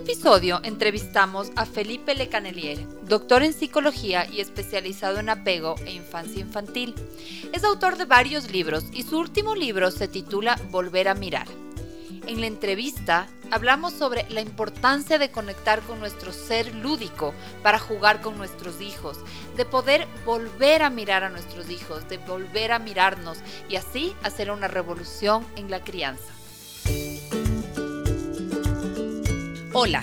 episodio entrevistamos a Felipe Lecanelier, doctor en psicología y especializado en apego e infancia infantil. Es autor de varios libros y su último libro se titula Volver a mirar. En la entrevista hablamos sobre la importancia de conectar con nuestro ser lúdico para jugar con nuestros hijos, de poder volver a mirar a nuestros hijos, de volver a mirarnos y así hacer una revolución en la crianza. Hola,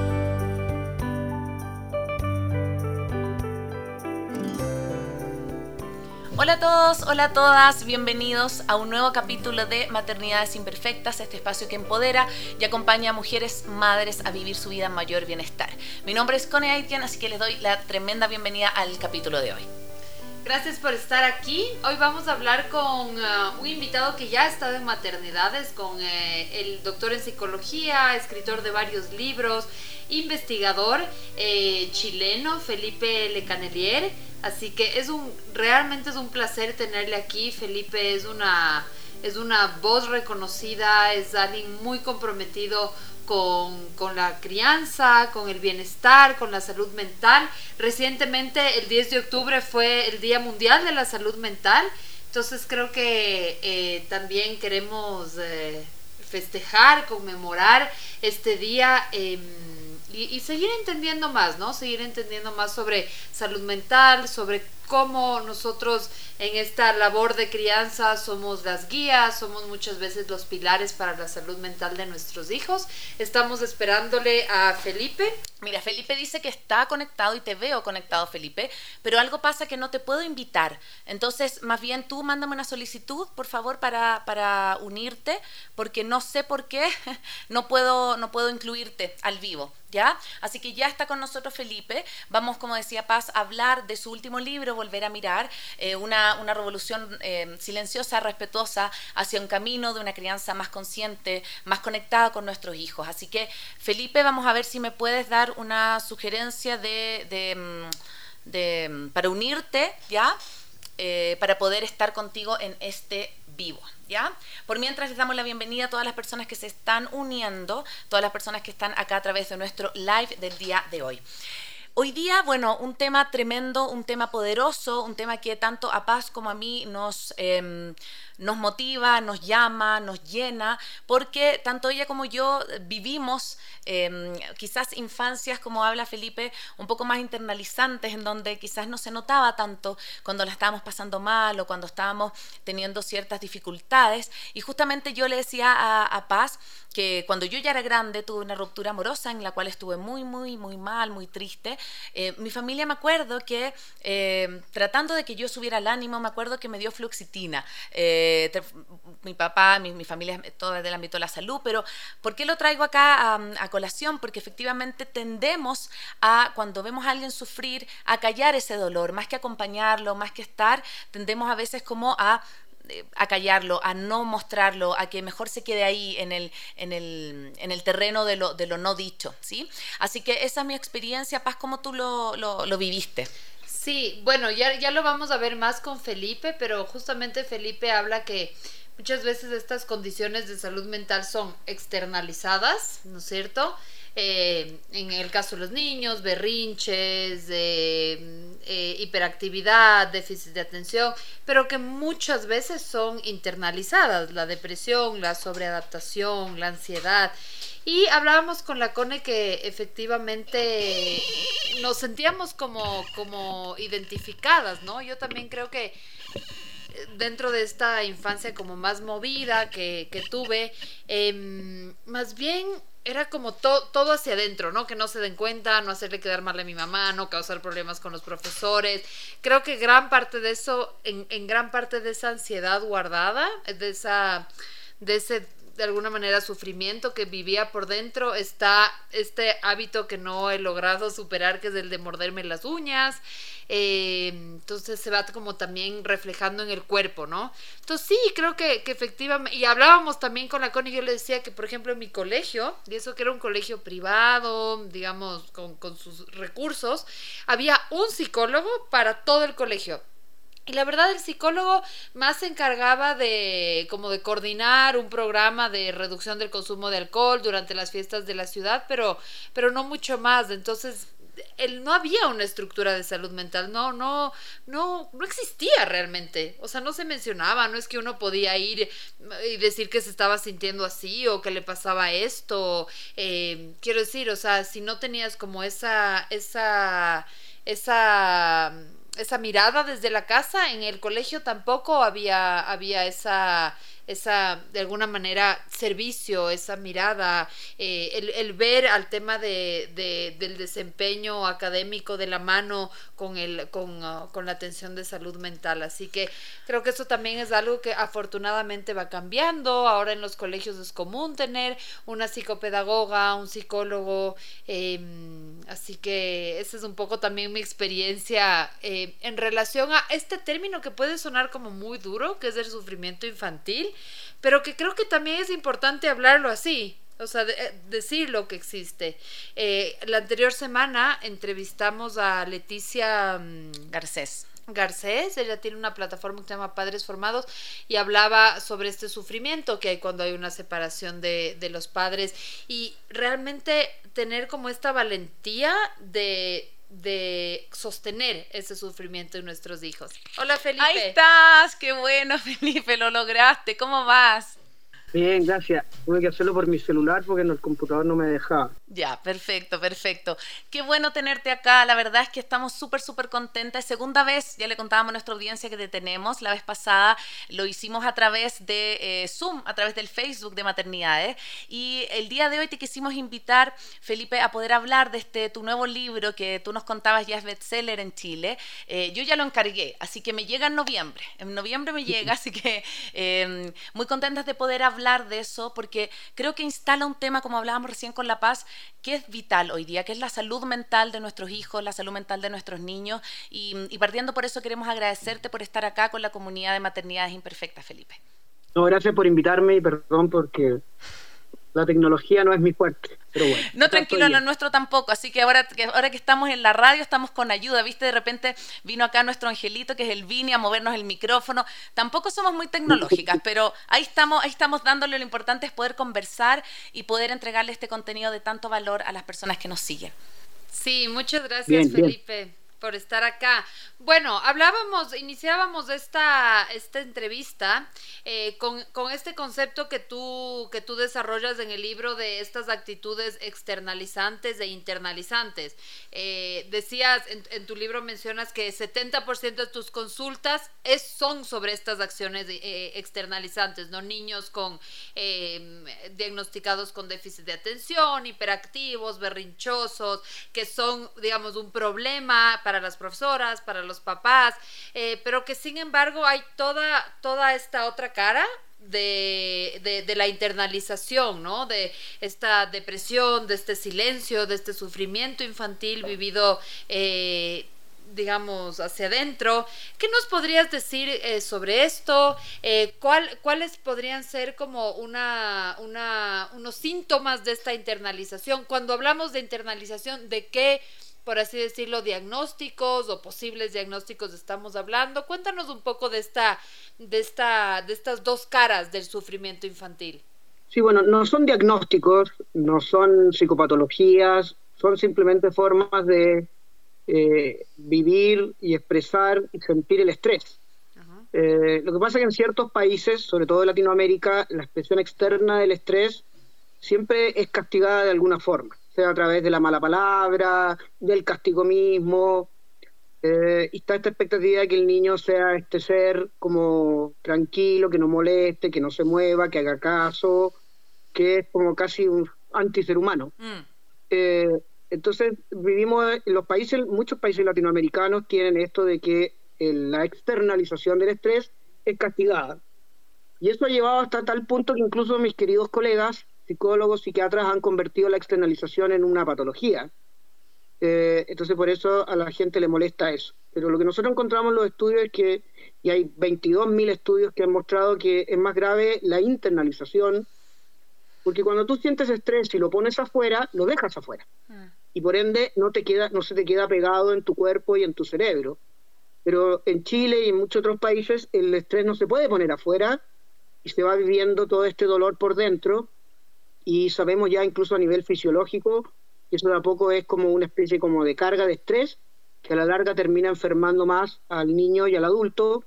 Hola a todos, hola a todas, bienvenidos a un nuevo capítulo de Maternidades Imperfectas, este espacio que empodera y acompaña a mujeres madres a vivir su vida en mayor bienestar. Mi nombre es Cone Aitian, así que les doy la tremenda bienvenida al capítulo de hoy. Gracias por estar aquí. Hoy vamos a hablar con uh, un invitado que ya ha estado en maternidades, con eh, el doctor en psicología, escritor de varios libros, investigador eh, chileno, Felipe Lecanelier Así que es un, realmente es un placer tenerle aquí. Felipe es una, es una voz reconocida, es alguien muy comprometido con, con, la crianza, con el bienestar, con la salud mental. Recientemente, el 10 de octubre, fue el Día Mundial de la Salud Mental. Entonces creo que eh, también queremos eh, festejar, conmemorar este día. Eh, y, seguir entendiendo más, ¿no? Seguir entendiendo más sobre salud mental, sobre cómo nosotros en esta labor de crianza somos las guías, somos muchas veces los pilares para la salud mental de nuestros hijos. Estamos esperándole a Felipe. Mira, Felipe dice que está conectado y te veo conectado, Felipe, pero algo pasa que no te puedo invitar. Entonces, más bien tú mándame una solicitud, por favor, para, para unirte, porque no sé por qué no puedo, no puedo incluirte al vivo. ¿Ya? Así que ya está con nosotros Felipe. Vamos, como decía Paz, a hablar de su último libro, Volver a Mirar, eh, una, una, revolución eh, silenciosa, respetuosa, hacia un camino de una crianza más consciente, más conectada con nuestros hijos. Así que, Felipe, vamos a ver si me puedes dar una sugerencia de, mm, mm, para unirte, ¿ya? Eh, para poder estar contigo en este vivo, ¿ya? Por mientras les damos la bienvenida a todas las personas que se están uniendo, todas las personas que están acá a través de nuestro live del día de hoy. Hoy día, bueno, un tema tremendo, un tema poderoso, un tema que tanto a Paz como a mí nos, em, nos motiva, nos llama, nos llena, porque tanto ella como yo vivimos em, quizás infancias, como habla Felipe, un poco más internalizantes, en donde quizás no se notaba tanto cuando la estábamos pasando mal o cuando estábamos teniendo ciertas dificultades. Y justamente yo le decía a, a Paz, que cuando yo ya era grande tuve una ruptura amorosa en la cual estuve muy, muy, muy mal, muy triste. Eh, mi familia me acuerdo que eh, tratando de que yo subiera el ánimo, me acuerdo que me dio fluoxetina. Eh, mi papá, mi, familia, todo del ámbito de la salud, pero ¿por qué lo traigo acá a, colación? Porque efectivamente tendemos a, cuando vemos a alguien sufrir, a callar ese dolor, más que acompañarlo, más que estar, tendemos a veces como a a callarlo, a no mostrarlo, a que mejor se quede ahí en el, en el, en el terreno de lo, de lo no dicho, ¿sí? Así que esa es mi experiencia, Paz, ¿cómo tú lo, lo, lo viviste? Sí, bueno, ya, ya lo vamos a ver más con Felipe, pero justamente Felipe habla que muchas veces estas condiciones de salud mental son externalizadas, ¿no es cierto? Eh, en el caso de los niños, berrinches, eh, hiperactividad, déficit de atención, pero que muchas veces son internalizadas, la depresión, la sobreadaptación, la ansiedad. Y hablábamos con la Cone que efectivamente nos sentíamos como, como identificadas, ¿no? Yo también creo que dentro de esta infancia como más movida que, que tuve, em, más bien era como todo hacia adentro, ¿no? Que no se den cuenta, no hacerle quedar mal a mi mamá, no causar problemas con los profesores. Creo que gran parte de eso, en, en gran parte de esa ansiedad guardada, de esa, de ese de alguna manera sufrimiento que vivía por dentro, está este hábito que no he logrado superar, que es el de morderme las uñas. Eh, entonces se va como también reflejando en el cuerpo, ¿no? Entonces sí, creo que, efectivamente, y hablábamos también con la Connie, yo le decía que por ejemplo en mi colegio, y eso que era un colegio privado, digamos, con, con sus recursos, había un psicólogo para todo el colegio y la verdad el psicólogo más se encargaba de como de coordinar un programa de reducción del consumo de alcohol durante las fiestas de la ciudad, pero pero no mucho más. Entonces, él, no había una estructura de salud mental, no, no, no, no existía realmente. O sea, no se mencionaba, no es que uno podía ir y decir que se estaba sintiendo así o que le pasaba esto. Eh, quiero decir, o sea, si no tenías como esa, esa, esa esa mirada desde la casa, en el colegio tampoco había, había esa esa, de alguna manera, servicio, esa mirada, eh, el, ver al tema de, del desempeño académico de la mano con, el, con, uh, con la atención de salud mental. Así que creo que eso también es algo que afortunadamente va cambiando. Ahora en los colegios es común tener una psicopedagoga, un psicólogo. Em, así que esa es un poco también mi experiencia eh, en relación a este término que puede sonar como muy duro, que es el sufrimiento infantil pero que creo que también es importante hablarlo así, o sea, eh, decir lo que existe. Eh, la anterior semana entrevistamos a Leticia mm, Garcés. Garcés, ella tiene una plataforma que se llama Padres Formados y hablaba sobre este sufrimiento que hay cuando hay una separación de, de los padres y realmente tener como esta valentía de de sostener ese sufrimiento en nuestros hijos. Hola Felipe. Ahí estás, qué bueno Felipe, lo lograste. ¿Cómo vas? Bien, gracias. Tuve que hacerlo por mi celular porque en el computador no me dejaba. Ya, perfecto, perfecto. Qué bueno tenerte acá. La verdad es que estamos súper, súper contentas. Segunda vez, ya le contábamos a nuestra audiencia que te tenemos. La vez pasada lo hicimos a través de eh, Zoom, a través del Facebook de Maternidades. Y el día de hoy te quisimos invitar, Felipe, a poder hablar de este tu nuevo libro que tú nos contabas ya es bestseller en Chile. Eh, yo ya lo encargué, así que me llega en noviembre. En noviembre me llega, así que eh, muy contentas de poder hablar hablar de eso porque creo que instala un tema, como hablábamos recién con La Paz, que es vital hoy día, que es la salud mental de nuestros hijos, la salud mental de nuestros niños. Y, y partiendo por eso queremos agradecerte por estar acá con la comunidad de maternidades imperfectas, Felipe. No, gracias por invitarme y perdón porque la tecnología no es mi fuerte. Pero bueno, no, tranquilo, lo nuestro tampoco. Así que ahora, que ahora que estamos en la radio, estamos con ayuda. Viste, de repente vino acá nuestro angelito, que es el Vini, a movernos el micrófono. Tampoco somos muy tecnológicas, pero ahí estamos, ahí estamos dándole lo importante es poder conversar y poder entregarle este contenido de tanto valor a las personas que nos siguen. Sí, muchas gracias, Felipe por estar acá. Bueno, hablábamos, iniciábamos esta, esta entrevista eh, con, este concepto que tú, que tú desarrollas en el libro de estas actitudes externalizantes e internalizantes. Eh, decías, en, tu libro mencionas que 70% de tus consultas es, son sobre estas acciones eh, externalizantes, ¿no? Niños con diagnosticados con déficit de atención, hiperactivos, berrinchosos, que son, digamos, un problema para las profesoras, para los papás, eh, pero que sin embargo hay toda, toda esta otra cara de, de, la internalización, ¿no? De esta depresión, de este silencio, de este sufrimiento infantil vivido, eh, digamos, hacia adentro. ¿Qué nos podrías decir eh, sobre esto? ¿cuál, ¿Cuáles podrían ser como una, una, unos síntomas de esta internalización? Cuando hablamos de internalización, ¿de qué por así decirlo, diagnósticos o posibles diagnósticos estamos hablando. Cuéntanos un poco de esta, de esta, de estas dos caras del sufrimiento infantil. Sí, bueno, no son diagnósticos, no son psicopatologías, son simplemente formas de eh, vivir y expresar y sentir el estrés. Eh, lo que pasa es que en ciertos países, sobre todo en Latinoamérica, la expresión externa del estrés siempre es castigada de alguna forma sea a través de la mala palabra, del castigo mismo. Eh, y está esta expectativa de que el niño sea este ser como tranquilo, que no moleste, que no se mueva, que haga caso, que es como casi un anti-ser humano. Mm. Eh, entonces, vivimos en los países, muchos países latinoamericanos tienen esto de que la externalización del estrés es castigada. Y eso ha llevado hasta tal punto que incluso mis queridos colegas, psicólogos, psiquiatras, han convertido la externalización en una patología. Eh, entonces por eso a la gente le molesta eso. Pero lo que nosotros encontramos en los estudios es que, y hay 22.000 estudios que han mostrado que es más grave la internalización, porque cuando tú sientes estrés y lo pones afuera, lo dejas afuera. Mm. Y por ende no, te queda, no se te queda pegado en tu cuerpo y en tu cerebro. Pero en Chile y en muchos otros países el estrés no se puede poner afuera y se va viviendo todo este dolor por dentro y sabemos ya incluso a nivel fisiológico que eso de a poco es como una especie como de carga de estrés que a la larga termina enfermando más al niño y al adulto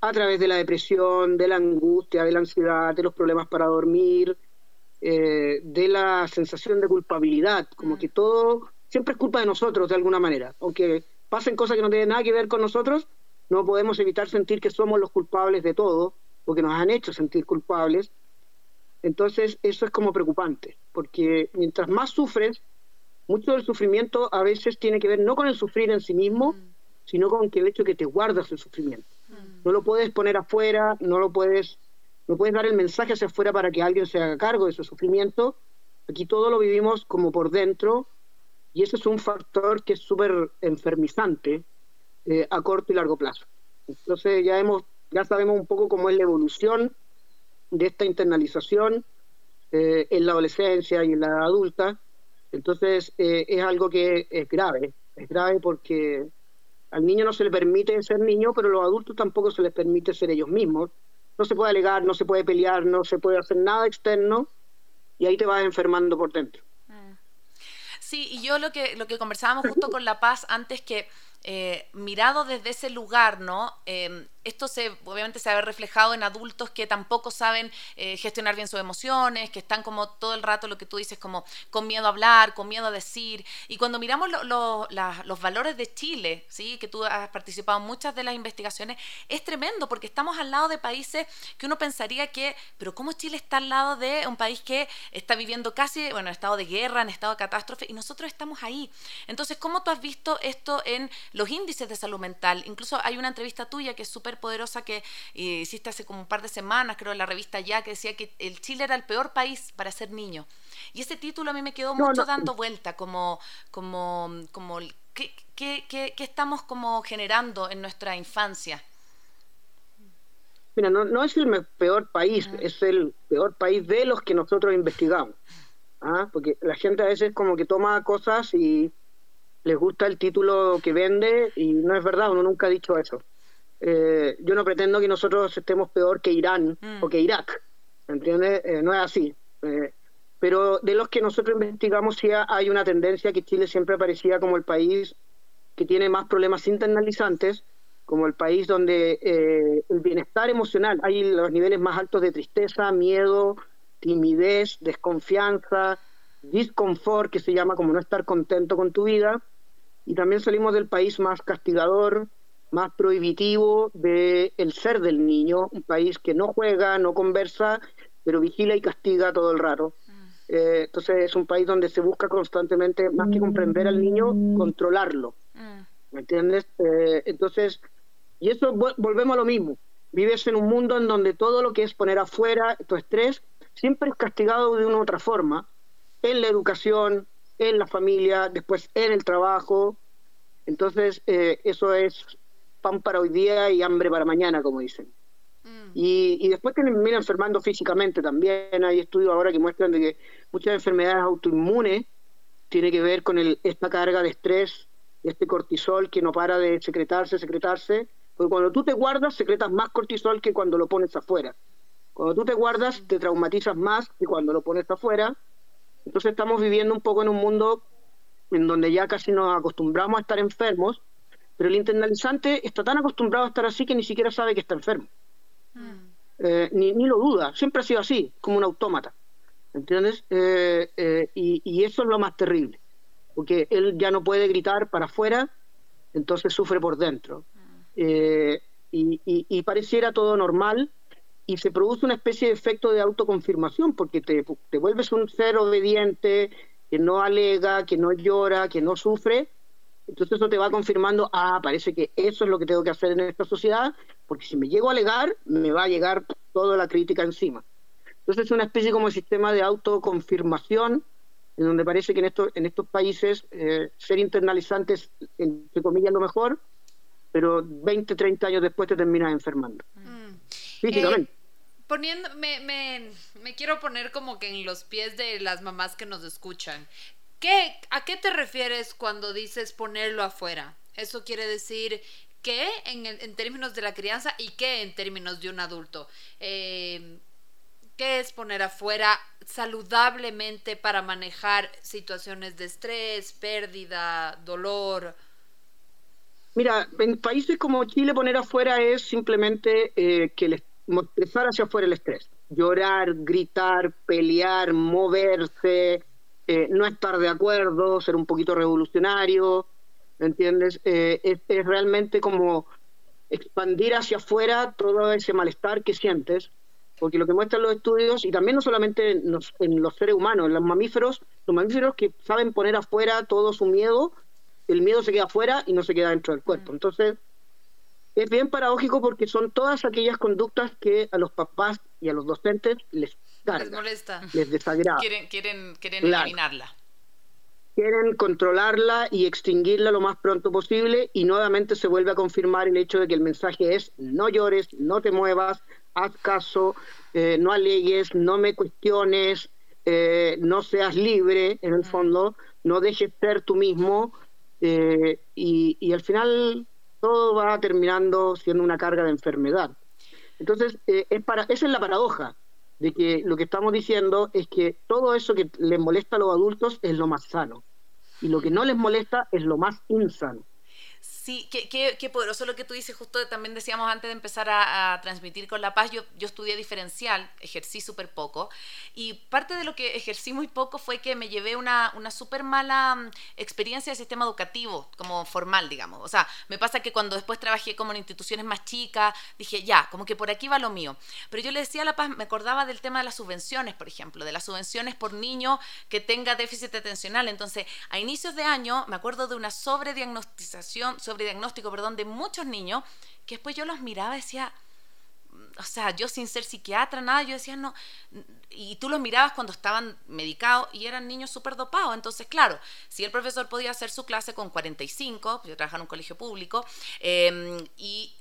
a través de la depresión, de la angustia, de la ansiedad, de los problemas para dormir, eh, de la sensación de culpabilidad, como mm. que todo siempre es culpa de nosotros de alguna manera, aunque pasen cosas que no tienen nada que ver con nosotros, no podemos evitar sentir que somos los culpables de todo, porque nos han hecho sentir culpables. Entonces, eso es como preocupante, porque mientras más sufres, mucho del sufrimiento a veces tiene que ver no con el sufrir en sí mismo, mm. sino con el hecho de que te guardas el sufrimiento. Mm. No lo puedes poner afuera, no lo puedes, no puedes dar el mensaje hacia afuera para que alguien se haga cargo de ese sufrimiento. Aquí todo lo vivimos como por dentro y ese es un factor que es súper enfermizante eh, a corto y largo plazo. Entonces ya hemos, ya sabemos un poco cómo es la evolución de esta internalización eh, en la adolescencia y en la adulta entonces, eh, es algo que es grave, es grave porque al niño no se le permite ser niño, pero a los adultos tampoco se les permite ser ellos mismos. No se puede alegar, no se puede pelear, no se puede hacer nada externo y ahí te vas enfermando por dentro. Mm. Sí, y yo lo que, lo que conversábamos justo con La Paz antes que eh, mirado desde ese lugar, ¿no? Eh, esto se, obviamente se ha reflejado en adultos que tampoco saben eh, gestionar bien sus emociones, que están como todo el rato lo que tú dices, como con miedo a hablar, con miedo a decir. Y cuando miramos los valores de Chile, ¿sí? que tú has participado en muchas de las investigaciones, es tremendo porque estamos al lado de países que uno pensaría que, pero ¿cómo Chile está al lado de un país que está viviendo casi, bueno, en estado de guerra, en estado de catástrofe, y nosotros estamos ahí? Entonces, ¿cómo tú has visto esto en los índices de salud mental? Incluso hay una entrevista tuya que es súper poderosa que eh, hiciste hace como un par de semanas, creo, en la revista Ya, que decía que el Chile era el peor país para ser niño. Y ese título a mí me quedó mucho dando vuelta, como, como, como ¿qué, qué, qué, estamos como generando en nuestra infancia? Mira, no, no es el peor país, es el peor país de los que nosotros investigamos. ¿ah? Porque la gente a veces como que toma cosas y les gusta el título que vende y no es verdad, uno nunca ha dicho eso. Eh, yo no pretendo que nosotros estemos peor que Irán mm. o que Irak, ¿entiendes? Eh, no es así. Eh, pero de los que nosotros investigamos sí hay una tendencia que Chile siempre aparecía como el país que tiene más problemas internalizantes, como el país donde el bienestar emocional, hay los niveles más altos de tristeza, miedo, timidez, desconfianza, disconfort, que se llama como no estar contento con tu vida, y también salimos del país más castigador, más prohibitivo del el ser del niño, un país que no juega, no conversa, pero vigila y castiga todo el rato. Mm. Eh, entonces es un país donde se busca constantemente, más que comprender al niño, controlarlo. Mm. ¿Me entiendes? Eh, entonces, y eso volvemos a lo mismo. Vives en un mundo en donde todo lo que es poner afuera tu estrés siempre es castigado de una u otra forma, en la educación, en la familia, después en el trabajo. Entonces, eh, eso es pan para hoy día y hambre para mañana, como dicen. Mm. Y, y, después termina enfermando físicamente también. Hay estudios ahora que muestran de que muchas enfermedades autoinmunes tiene que ver con el, esta carga de estrés, este cortisol que no para de secretarse, secretarse. Porque cuando tú te guardas, secretas más cortisol que cuando lo pones afuera. Cuando tú te guardas, te traumatizas más que cuando lo pones afuera. Entonces estamos viviendo un poco en un mundo en donde ya casi nos acostumbramos a estar enfermos pero el internalizante está tan acostumbrado a estar así que ni siquiera sabe que está enfermo. Mm. Eh, ni, ni, lo duda, siempre ha sido así, como un autómata. ¿Entiendes? Eh, eh, y, y, eso es lo más terrible, porque él ya no puede gritar para afuera entonces sufre por dentro. Eh, y, pareciera todo normal y se produce una especie de efecto de autoconfirmación porque te, te vuelves un ser obediente, que no alega, que no llora, que no sufre, entonces eso te va confirmando, ah, parece que eso es lo que tengo que hacer en esta sociedad, porque si me llego a alegar, me va a llegar toda la crítica encima. Entonces es una especie como de sistema de autoconfirmación, en donde parece que en estos, en estos países eh, ser internalizantes, entre comillas, lo mejor, pero 20, 30 años después te terminas enfermando. Mm. Físicamente. Eh, poniendo, me, me, me, quiero poner como que en los pies de las mamás que nos escuchan. ¿Qué, ¿A qué te refieres cuando dices ponerlo afuera? Eso quiere decir qué en, en términos de la crianza y qué en términos de un adulto. Eh, ¿Qué es poner afuera saludablemente para manejar situaciones de estrés, pérdida, dolor? Mira, en países como Chile poner afuera es simplemente eh, que el, expresar hacia afuera el estrés. Llorar, gritar, pelear, moverse, eh, no estar de acuerdo, ser un poquito revolucionario, ¿me entiendes? Eh, es, es, realmente como expandir hacia afuera todo ese malestar que sientes porque lo que muestran los estudios, y también no solamente en los, seres humanos, en los mamíferos, los mamíferos que saben poner afuera todo su miedo, el miedo se queda afuera y no se queda dentro del cuerpo. Entonces, es bien paradójico porque son todas aquellas conductas que a los papás y a los docentes les les molesta, les desagrada. Quieren, quieren, quieren eliminarla. Quieren controlarla y extinguirla lo más pronto posible y nuevamente se vuelve a confirmar el hecho de que el mensaje es no llores, no te muevas, haz caso, eh, no alegues, no me cuestiones, eh, no seas libre, en el fondo, no dejes ser tú mismo, eh, y, al final todo va terminando siendo una carga de enfermedad. Entonces, es para, esa es la paradoja, de que lo que estamos diciendo es que todo eso que les molesta a los adultos es lo más sano, y lo que no les molesta es lo más insano. Sí, qué, qué, qué, poderoso lo que tú dices, justo también decíamos antes de empezar a, transmitir con La Paz, yo, yo estudié diferencial, ejercí súper poco, y parte de lo que ejercí muy poco fue que me llevé una, una súper mala mm, experiencia del sistema educativo, como formal, digamos. O sea, me pasa que cuando después trabajé como en instituciones más chicas, dije, ya, como que por aquí va lo mío. Pero yo le decía a La Paz, me acordaba del tema de las subvenciones, por ejemplo, de las subvenciones por niño que tenga déficit atencional. Entonces, a inicios de año, me acuerdo de una diagnóstico, perdón, de muchos niños, que después yo los miraba y decía, mm, o sea, yo sin ser psiquiatra, nada, yo decía, no, y tú los mirabas cuando estaban medicados y eran niños súper dopados, entonces, claro, si el profesor podía hacer su clase con 45, yo trabajaba en un colegio público, em, y,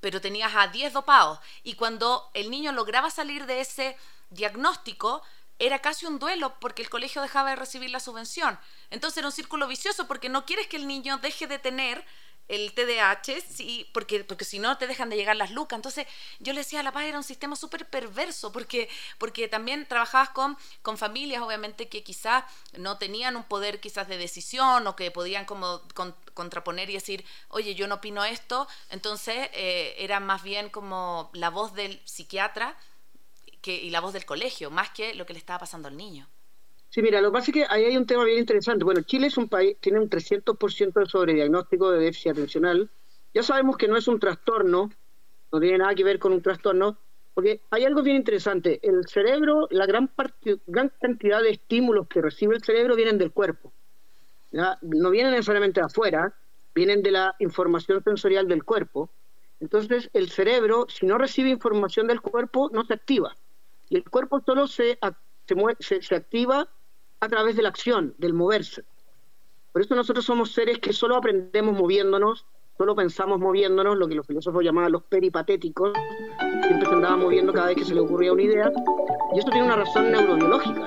pero tenías a 10 dopados, y cuando el niño lograba salir de ese diagnóstico, era casi un duelo porque el colegio dejaba de recibir la subvención. Entonces era un círculo vicioso porque no quieres que el niño deje de tener el TDAH, sí, porque, porque si no te dejan de llegar las lucas. Entonces yo le decía a La Paz era un sistema súper perverso, porque, porque también trabajabas con, con familias, obviamente, que quizás no tenían un poder quizás de decisión o que podían como contraponer y decir, oye, yo no opino esto. Entonces eh, era más bien como la voz del psiquiatra que, y la voz del colegio, más que lo que le estaba pasando al niño. Sí, mira, lo que pasa es que ahí hay un tema bien interesante. Bueno, Chile es un país, tiene un 300% de sobrediagnóstico de déficit atencional. Ya sabemos que no es un trastorno, no tiene nada que ver con un trastorno, porque hay algo bien interesante. El cerebro, la gran, parte, gran cantidad de estímulos que recibe el cerebro vienen del cuerpo. No vienen necesariamente de afuera, vienen de la información sensorial del cuerpo. Entonces, el cerebro, si no recibe información del cuerpo, no se activa. Y el cuerpo solo se, se, activa a través de la acción, del moverse. Por eso nosotros somos seres que solo aprendemos moviéndonos, solo pensamos moviéndonos, lo que los filósofos llamaban los peripatéticos, siempre se andaba moviendo cada vez que se le ocurría una idea, y esto tiene una razón neurobiológica.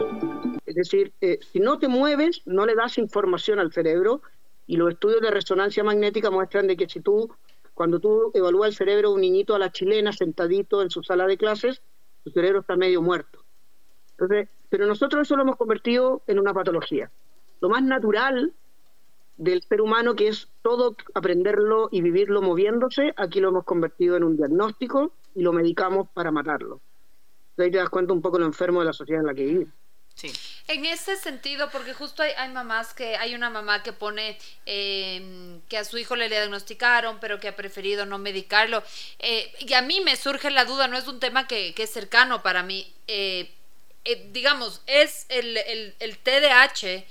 Es decir, eh, si no te mueves, no le das información al cerebro, y los estudios de resonancia magnética muestran de que si tú, cuando tú evalúas el cerebro de un niñito a la chilena sentadito en su sala de clases, su cerebro está medio muerto. Entonces, pero nosotros eso lo hemos convertido en una patología. Lo más natural del ser humano, que es todo aprenderlo y vivirlo moviéndose, aquí lo hemos convertido en un diagnóstico y lo medicamos para matarlo. ahí te das cuenta un poco lo enfermo de la sociedad en la que vivimos. En ese sentido, porque justo hay, hay, mamás que, hay una mamá que pone em, que a su hijo le diagnosticaron, pero que ha preferido no medicarlo. Eh, y a mí me surge la duda, no es un tema que, que es cercano para mí. Eh, eh, digamos, es el, el, el TDAH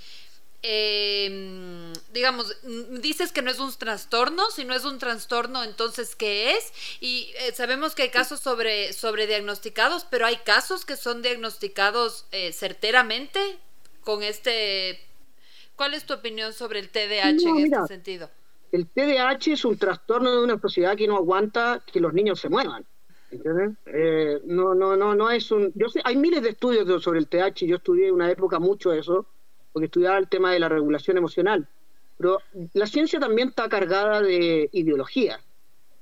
eh, digamos, dices que no es un trastorno, si no es un trastorno, entonces, ¿qué es? Y eh, sabemos que hay casos sobre, sobre diagnosticados, pero hay casos que son diagnosticados eh, certeramente con este... ¿Cuál es tu opinión sobre el TDAH en este sentido? El TDAH es un trastorno de una sociedad que no aguanta que los niños se muevan. Eh, no, no, no, no es un. Yo sé, hay miles de estudios sobre el TDAH. Yo estudié en una época mucho eso porque estudiaba el tema de la regulación emocional. Pero la ciencia también está cargada de ideología,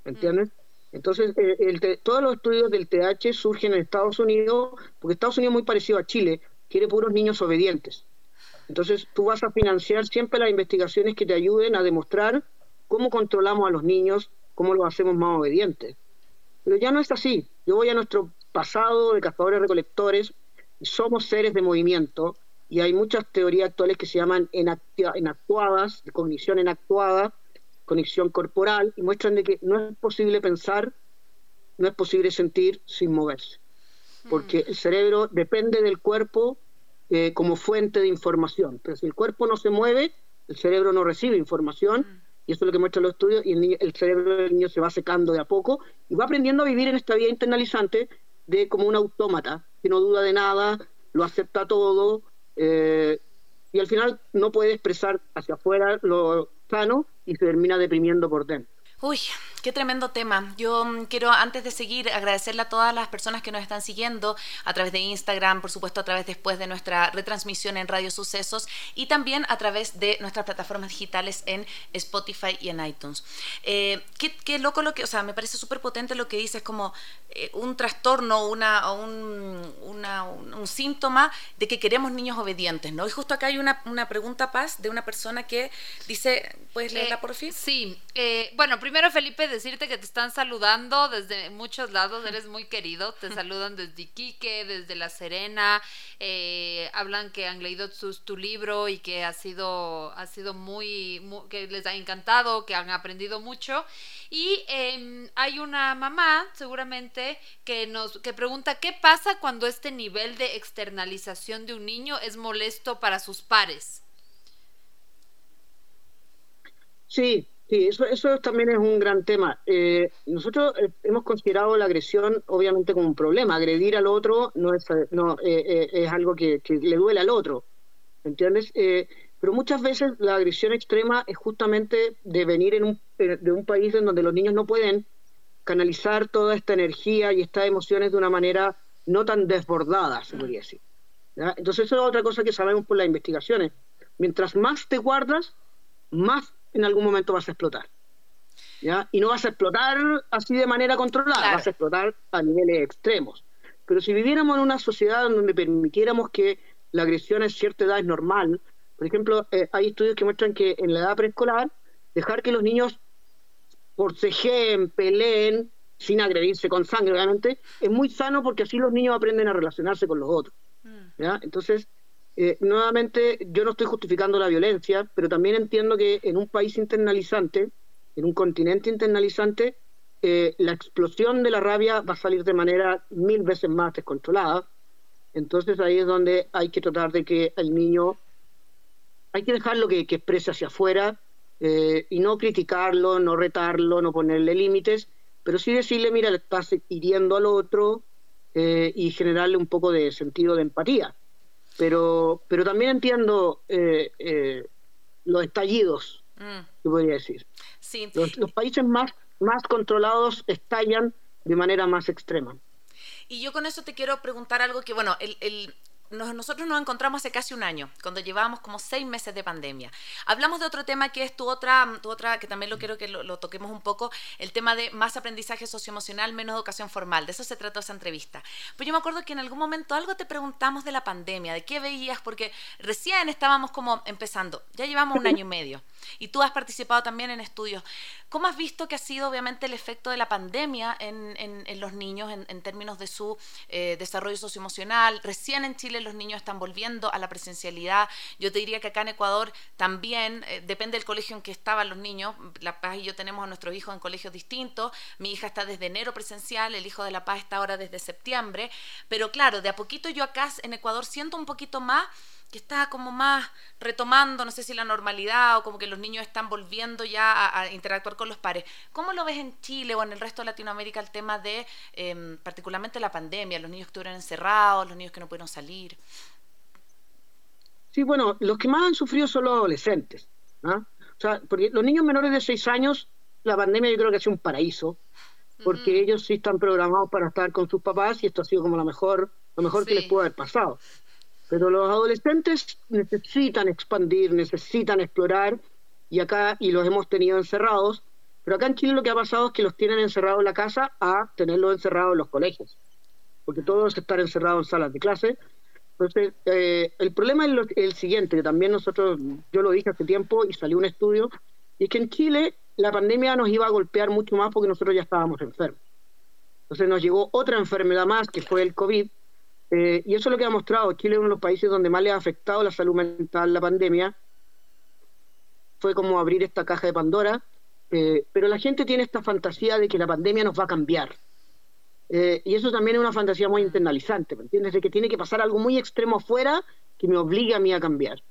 ¿entiendes? Entonces, eh, todos los estudios del TH surgen en Estados Unidos, porque Estados Unidos es muy parecido a Chile, quiere puros niños obedientes. Entonces, tú vas a financiar siempre las investigaciones que te ayuden a demostrar cómo controlamos a los niños, cómo los hacemos más obedientes. Pero ya no es así. Yo voy a nuestro pasado de cazadores-recolectores, somos seres de movimiento, y hay muchas teorías actuales que se llaman enactuadas, cognición enactuada, conexión corporal, y muestran de que no es posible pensar, no es posible sentir sin moverse, porque el cerebro depende del cuerpo eh, como fuente de información, pero si el cuerpo no se mueve, el cerebro no recibe información, y eso es lo que muestran los estudios, y el, el cerebro del niño se va secando de a poco, y va aprendiendo a vivir en esta vida internalizante de como un autómata, que no duda de nada, lo acepta todo, eh, y al final no puede expresar hacia afuera lo sano y se termina deprimiendo por dentro. Uy, qué tremendo tema. Yo mm, quiero, antes de seguir, agradecerle a todas las personas que nos están siguiendo a través de Instagram, por supuesto a través después de nuestra retransmisión en Radio Sucesos y también a través de nuestras plataformas digitales en Spotify y en iTunes. Eh, qué, loco lo que, o sea, me parece súper potente lo que dices, como eh, un trastorno una, un, una, un, síntoma de que queremos niños obedientes, ¿no? Y justo acá hay una, una pregunta, Paz, de una persona que dice, ¿puedes leerla por fin? Sí, bueno, primero, Felipe, decirte que te están saludando desde muchos lados, eres muy querido. Te saludan desde Iquique, desde La Serena. Eh, hablan que han leído tu, libro y que ha sido, ha sido muy, que les ha encantado, que han aprendido mucho. Y em, hay una mamá, seguramente, que nos que pregunta qué pasa cuando este nivel de externalización de un niño es molesto para sus pares. Sí, Sí, eso, eso también es un gran tema. Eh, nosotros eh, hemos considerado la agresión obviamente como un problema. Agredir al otro no es, no, eh, es algo que, le duele al otro, ¿entiendes? pero muchas veces la agresión extrema es justamente de venir en un, de un país en donde los niños no pueden canalizar toda esta energía y estas emociones de una manera no tan desbordada, se podría decir. Entonces eso es otra cosa que sabemos por las investigaciones. Mientras más te guardas, más en algún momento vas a explotar. ¿ya? Y no vas a explotar así de manera controlada, vas a explotar a niveles extremos. Pero si viviéramos en una sociedad donde permitiéramos que la agresión a cierta edad es normal, por ejemplo, eh, hay estudios que muestran que en la edad preescolar, dejar que los niños forcejeen, peleen, sin agredirse con sangre, obviamente, es muy sano porque así los niños aprenden a relacionarse con los otros. Mm. ¿ya? Entonces, eh, nuevamente, yo no estoy justificando la violencia, pero también entiendo que en un país internalizante, en un continente internalizante, eh, la explosión de la rabia va a salir de manera mil veces más descontrolada. Entonces ahí es donde hay que tratar de que el niño, hay que dejarlo que, que exprese hacia afuera eh, y no criticarlo, no retarlo, no ponerle límites, pero sí decirle, mira, le estás hiriendo al otro y generarle un poco de sentido de empatía pero, pero también entiendo eh, eh, los estallidos, mm. podría decir. Los, países más, más controlados estallan de manera más extrema. Y yo con eso te quiero preguntar algo que, bueno, el, nosotros nos encontramos hace casi un año, cuando llevábamos como seis meses de pandemia. Hablamos de otro tema que es tu otra, tu otra que también lo quiero que lo, toquemos un poco, el tema de más aprendizaje socioemocional, menos educación formal. De eso se trató esa entrevista. Pero yo me acuerdo que en algún momento algo te preguntamos de la pandemia, de qué veías, porque recién estábamos como empezando, ya llevamos un año y medio. Y tú has participado también en estudios. ¿Cómo has visto que ha sido obviamente el efecto de la pandemia en, los niños en, términos de su eh, desarrollo socioemocional? Recién en Chile los niños están volviendo a la presencialidad. Yo te diría que acá en Ecuador también, eh, depende del colegio en que estaban los niños. La Paz y yo tenemos a nuestros hijos en colegios distintos. Mi hija está desde enero presencial, el hijo de La Paz está ahora desde septiembre. Pero claro, de a poquito yo acá en Ecuador siento un poquito más que está como más retomando, no sé si la normalidad o como que los niños están volviendo ya a, interactuar con los pares. ¿Cómo lo ves en Chile o en el resto de Latinoamérica el tema de em, particularmente la pandemia, los niños que estuvieron encerrados, los niños que no pudieron salir? Sí, bueno, los que más han sufrido son los adolescentes. O sea, porque los niños menores de 6 años, la pandemia yo creo que ha sido un paraíso, porque ellos sí están programados para estar con sus papás y esto ha sido como lo mejor, lo mejor que les pudo haber pasado. Pero los adolescentes necesitan expandir, necesitan explorar, y acá, y los hemos tenido encerrados, pero acá en Chile lo que ha pasado es que los tienen encerrados en la casa a tenerlos encerrados en los colegios, porque todos están encerrados en salas de clase. Entonces, eh, el problema es el siguiente, que también nosotros, yo lo dije hace tiempo y salió un estudio, y es que en Chile la pandemia nos iba a golpear mucho más porque nosotros ya estábamos enfermos. Entonces nos llegó otra enfermedad más, que fue el COVID, eh, y eso es lo que ha mostrado. Chile es uno de los países donde más le ha afectado la salud mental la pandemia. Fue como abrir esta caja de Pandora. Eh, pero la gente tiene esta fantasía de que la pandemia nos va a cambiar. Eh, y eso también es una fantasía muy internalizante, ¿me entiendes? De que tiene que pasar algo muy extremo afuera que me obligue a mí a cambiar.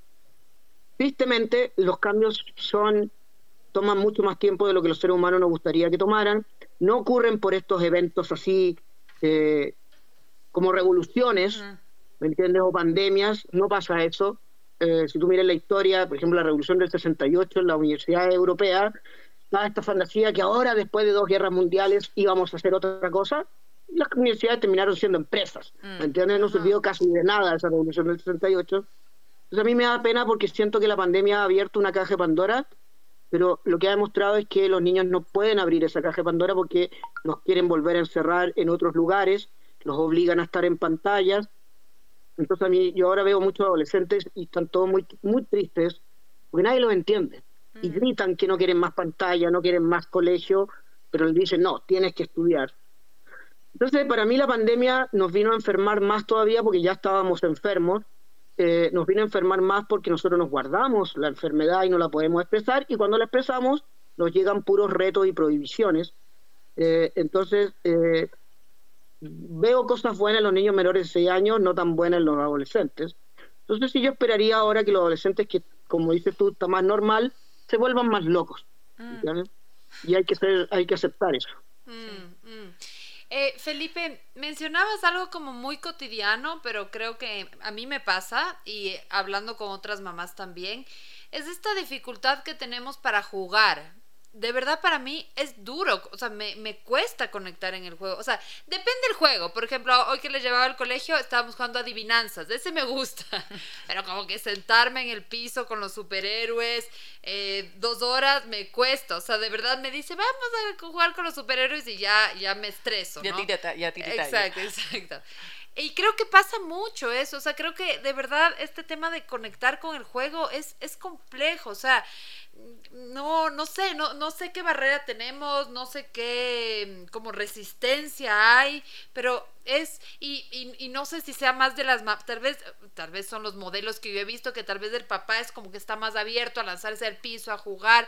Tristemente, los cambios son toman mucho más tiempo de lo que los seres humanos nos gustaría que tomaran. No ocurren por estos eventos así como revoluciones, ¿me entiendes? O pandemias, no pasa eso. Eh, si tú miras la historia, por ejemplo, la revolución del 68 en la Universidad Europea, da esta fantasía que ahora, después de dos guerras mundiales, íbamos a hacer otra cosa. Las universidades terminaron siendo empresas, ¿me entiendes? No sirvió casi de nada esa revolución del 68. Entonces a mí me da pena porque siento que la pandemia ha abierto una caja de Pandora, pero lo que ha demostrado es que los niños no pueden abrir esa caja de Pandora porque nos quieren volver a encerrar en otros lugares los obligan a estar en pantallas. Entonces a mí, yo ahora veo muchos adolescentes y están todos muy, muy tristes porque nadie los entiende. Y mm. gritan que no quieren más pantalla, no quieren más colegio, pero les dicen, no, tienes que estudiar. Entonces, para mí la pandemia nos vino a enfermar más todavía porque ya estábamos enfermos. Eh, nos vino a enfermar más porque nosotros nos guardamos la enfermedad y no la podemos expresar. Y cuando la expresamos, nos llegan puros retos y prohibiciones. Eh, entonces, eh, veo cosas buenas en los niños menores de 6 años, no tan buenas en los adolescentes. Entonces sí yo esperaría ahora que los adolescentes, que como dices tú, está más normal, se vuelvan más locos. Mm. Y hay que, ser, hay que aceptar eso. Mm, mm. Eh, Felipe, mencionabas algo como muy cotidiano, pero creo que a mí me pasa, y hablando con otras mamás también, es esta dificultad que tenemos para jugar de verdad para mí es duro, o sea, me, me, cuesta conectar en el juego. O sea, depende del juego. Por ejemplo, hoy que les llevaba al colegio estábamos jugando adivinanzas, ese me gusta. Pero como que sentarme en el piso con los superhéroes eh, dos horas me cuesta. O sea, de verdad me dice, vamos a jugar con los superhéroes y ya, ya me estreso. ¿no? Ya, ya, Exacto, exacto. Y creo que pasa mucho eso, o sea, creo que de verdad este tema de conectar con el juego es, es complejo, o sea, no, no sé, no, no sé qué barrera tenemos, no sé qué como resistencia hay, pero es, y, y, y no sé si sea más de las, tal vez, tal vez son los modelos que yo he visto, que tal vez el papá es como que está más abierto a lanzarse al piso, a jugar,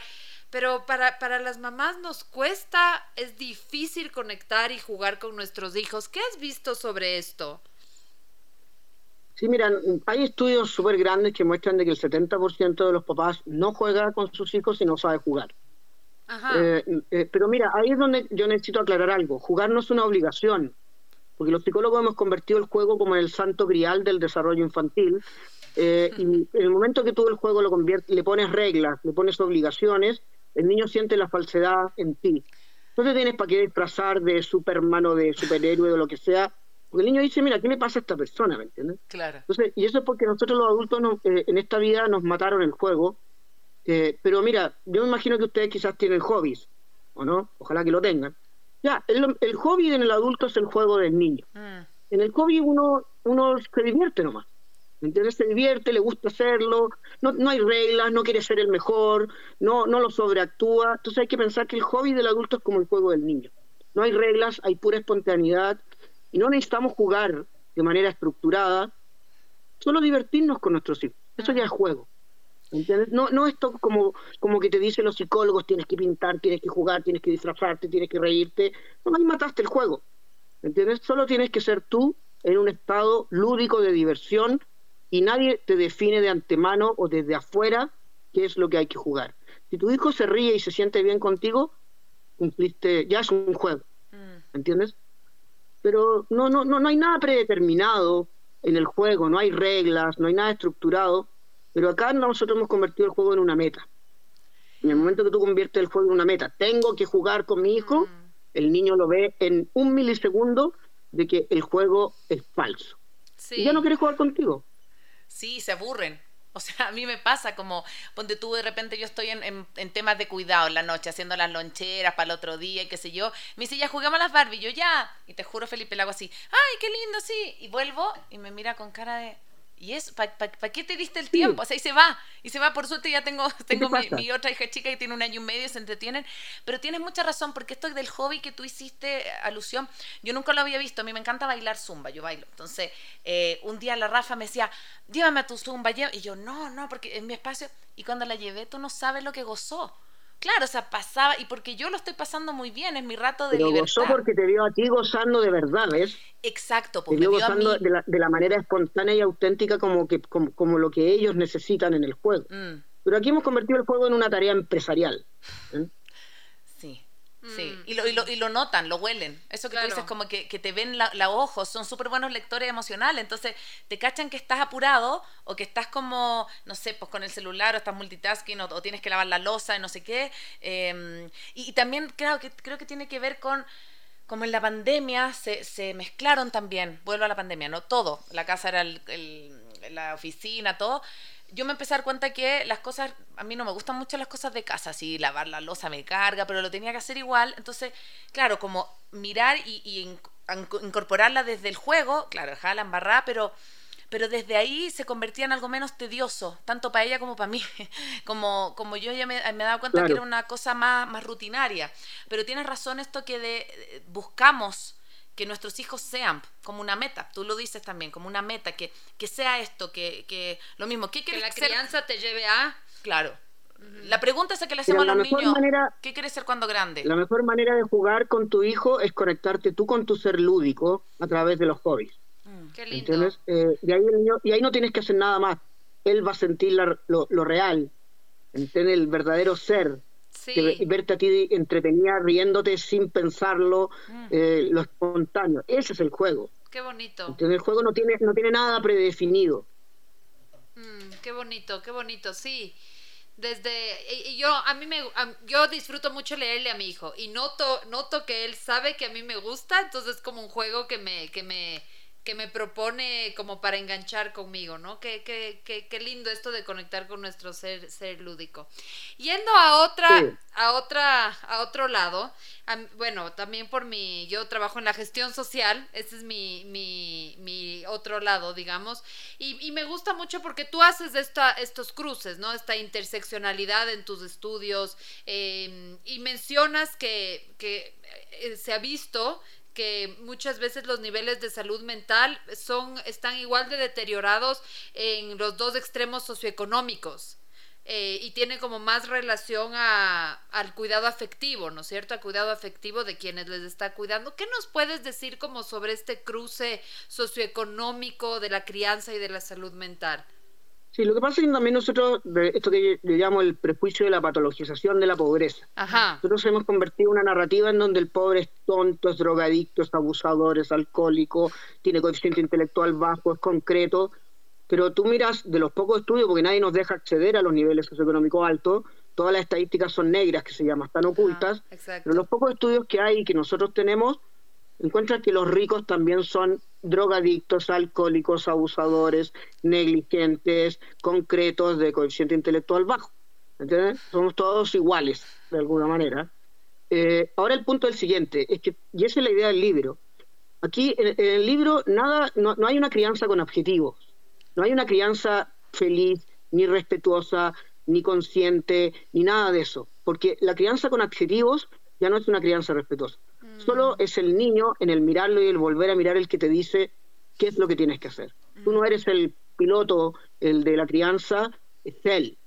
pero para, para las mamás nos cuesta, es difícil conectar y jugar con nuestros hijos. ¿Qué has visto sobre esto? Sí, mira, hay estudios súper grandes que muestran de que el 70% de los papás no juega con sus hijos y no sabe jugar. Eh, eh, pero mira, ahí es donde yo necesito aclarar algo. Jugar no es una obligación, porque los psicólogos hemos convertido el juego como en el santo grial del desarrollo infantil. Eh, y en el momento que tú el juego lo le pones reglas, le pones obligaciones, el niño siente la falsedad en ti. Entonces tienes para qué disfrazar de superman o de superhéroe o lo que sea, porque el niño dice, mira, ¿qué me pasa a esta persona? ¿Me entiendes? Claro. Entonces, y eso es porque nosotros los adultos eh, en esta vida nos mataron el juego. Eh, pero mira, yo me imagino que ustedes quizás tienen hobbies, ¿o no? Ojalá que lo tengan. Ya, el, el hobby en el adulto es el juego del niño. Mm. En el hobby uno, uno se divierte nomás. ¿Me entiendes? Se divierte, le gusta hacerlo, no, no hay reglas, no quiere ser el mejor, no, no lo sobreactúa. Entonces hay que pensar que el hobby del adulto es como el juego del niño. No hay reglas, hay pura espontaneidad y no necesitamos jugar de manera estructurada, solo divertirnos con nuestros hijos. Eso ya es juego. ¿Entiendes? No, no esto como, como que te dicen los psicólogos, tienes que pintar, tienes que jugar, tienes que disfrazarte, tienes que reírte. No, ahí mataste el juego. ¿Entiendes? Solo tienes que ser tú en un estado lúdico de diversión y nadie te define de antemano o desde afuera qué es lo que hay que jugar. Si tu hijo se ríe y se siente bien contigo, cumpliste, ya es un juego. Mm. ¿Entiendes? Pero no, no, no, no hay nada predeterminado en el juego, no hay reglas, no hay nada estructurado, pero acá nosotros hemos convertido el juego en una meta. En el momento que tú conviertes el juego en una meta, tengo que jugar con mi hijo, mm. el niño lo ve en un milisegundo de que el juego es falso. Y ya no quiere jugar contigo. Sí, se aburren. O sea, a mí me pasa como, donde tú de repente yo estoy en, en, temas de cuidado en la noche, haciendo las loncheras para el otro día y qué sé yo. Me dice, ya jugamos a las Barbie. yo, ya. Y te juro, Felipe, le hago así, ay, qué lindo, sí. Y vuelvo y me mira con cara de, ¿Y es ¿Para qué te diste el tiempo? O sea, y se va. Y se va, por suerte ya tengo, tengo mi, otra hija chica que tiene un año y medio, se entretienen. Pero tienes mucha razón, porque esto del hobby que tú hiciste alusión, yo nunca lo había visto. A mí me encanta bailar zumba, yo bailo. Entonces, eh, un día la Rafa me decía, llévame a tu zumba. Y yo, no, no, porque en mi espacio. Y cuando la llevé, tú no sabes lo que gozó. Claro, o sea, pasaba, y porque yo lo estoy pasando muy bien, es mi rato de Pero libertad. gozó porque te vio a ti gozando de verdad, ¿ves? Exacto, porque te vio gozando de, la, de, la, manera espontánea y auténtica como, que, como, lo que ellos necesitan en el juego. Mm. Pero aquí hemos convertido el juego en una tarea empresarial. ¿eh? Sí, mm. y lo, y, lo, y lo notan, lo huelen. Eso que tú dices, como que, que te ven los la ojos, son súper buenos lectores emocionales. Entonces, te cachan que estás apurado o que estás como, no sé, pues con el celular o estás multitasking o, tienes que lavar la losa y no sé qué. Em, y, también creo que, creo que tiene que ver con como en la pandemia se, se, mezclaron también, vuelvo a la pandemia, ¿no? Todo, la casa era el, la oficina, todo, yo me empecé a dar cuenta que las cosas, a mí no me gustan mucho las cosas de casa, así lavar la losa me carga, pero lo tenía que hacer igual. Entonces, claro, como mirar y, incorporarla desde el juego, claro, dejarla embarrada, pero, pero desde ahí se convertía en algo menos tedioso, tanto para ella como para mí. como, como yo ya me, me he dado cuenta que era una cosa más, más rutinaria. Pero tienes razón esto que de, buscamos que nuestros hijos sean como una meta, tú lo dices también, como una meta, que, que sea esto, que, que lo mismo. ¿Qué que la crianza te lleve a... Claro. La pregunta es que le hacemos a los niños, ¿qué quieres ser cuando grande? La mejor manera de jugar con tu hijo es conectarte tú con tu ser lúdico a través de los hobbies. Mm, qué lindo. Eh, y, ahí y ahí no tienes que hacer nada más. Él va a sentir lo, lo real, ¿entiendes? El verdadero ser y verte a ti entretenida, riéndote sin pensarlo, mm. eh, lo espontáneo. Ese es el juego. Qué bonito. el juego no tiene, no tiene nada predefinido. Mm, qué bonito, qué bonito, sí. Desde y yo a mí me yo disfruto mucho leerle a mi hijo y noto noto que él sabe que a mí me gusta, entonces es como un juego que me que me que me propone como para enganchar conmigo, ¿no? Qué, qué, qué, qué lindo esto de conectar con nuestro ser, ser lúdico. Yendo a otra, a otra, a otro lado, bueno, también por mi, yo trabajo en la gestión social, ese es mi, mi, mi otro lado, digamos, y, y, me gusta mucho porque tú haces esta, estos cruces, ¿no? Esta interseccionalidad en tus estudios, eh, y mencionas que, que eh, se ha visto que muchas veces los niveles de salud mental son están igual de deteriorados en los dos extremos socioeconómicos. Eh, y tiene como más relación a, al cuidado afectivo, ¿no es cierto? Al cuidado afectivo de quienes les está cuidando. ¿Qué nos puedes decir como sobre este cruce socioeconómico de la crianza y de la salud mental? Sí, lo que pasa es que también nosotros, esto que le llamo el prejuicio de la patologización de la pobreza, nosotros hemos convertido una narrativa en donde el pobre es tonto, es drogadicto, es abusador, es alcohólico, tiene coeficiente intelectual bajo, es concreto, pero tú miras de los pocos estudios, porque nadie nos deja acceder a los niveles socioeconómicos altos, todas las estadísticas son negras, que se llaman, están ocultas, pero los pocos estudios que hay y que nosotros tenemos, encuentran que los ricos también son drogadictos, alcohólicos, abusadores, negligentes, concretos de coeficiente intelectual bajo. ¿Entiendes? Somos todos iguales, de alguna manera. Eh, ahora el punto es el siguiente, es que, y esa es la idea del libro. Aquí en, el libro nada, no, no hay una crianza con objetivos, no hay una crianza feliz, ni respetuosa, ni consciente, ni nada de eso, porque la crianza con adjetivos ya no es una crianza respetuosa. Solo es el niño en el mirarlo y el volver a mirar el que te dice qué es lo que tienes que hacer. Tú no eres el piloto, el de la crianza, es él.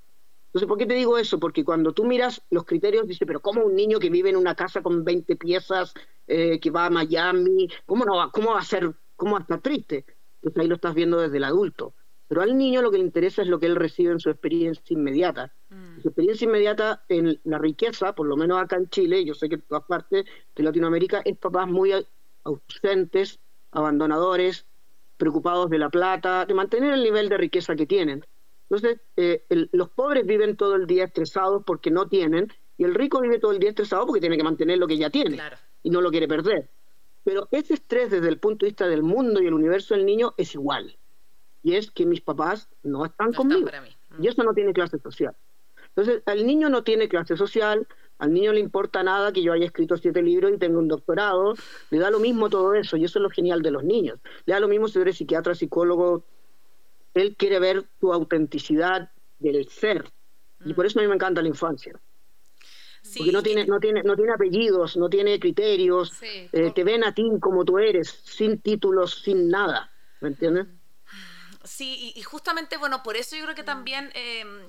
Entonces, ¿por qué te digo eso? Porque cuando tú miras los criterios, dice, pero ¿cómo un niño que vive en una casa con 20 piezas, eh, que va a Miami, ¿cómo, no va, cómo va a ser, cómo va a estar triste? Entonces ahí lo estás viendo desde el adulto. Pero al niño lo que le interesa es lo que él recibe en su experiencia inmediata. Mm. Su experiencia inmediata en la riqueza, por lo menos acá en Chile, yo sé que en todas partes de Latinoamérica, es papás muy ausentes, abandonadores, preocupados de la plata, de mantener el nivel de riqueza que tienen. Entonces, eh, los pobres viven todo el día estresados porque no tienen, y el rico vive todo el día estresado porque tiene que mantener lo que ya tiene y no lo quiere perder. Pero ese estrés desde el punto de vista del mundo y el universo del niño es igual y es que mis papás no están conmigo. Mm. Y eso no tiene clase social. Entonces, al niño no tiene clase social, al niño le importa nada que yo haya escrito siete libros y tenga un doctorado, le da lo mismo todo eso, y eso es lo genial de los niños. Le da lo mismo si eres psiquiatra, psicólogo, él quiere ver tu autenticidad del ser. Y por mm. eso a mí me encanta la infancia. porque no tiene, no, tiene, no tiene apellidos, no tiene criterios, eh, te ven a ti como tú eres, sin títulos, sin nada. ¿Me entiendes? Sí, y, justamente, bueno, por eso yo creo que también... Em, eh,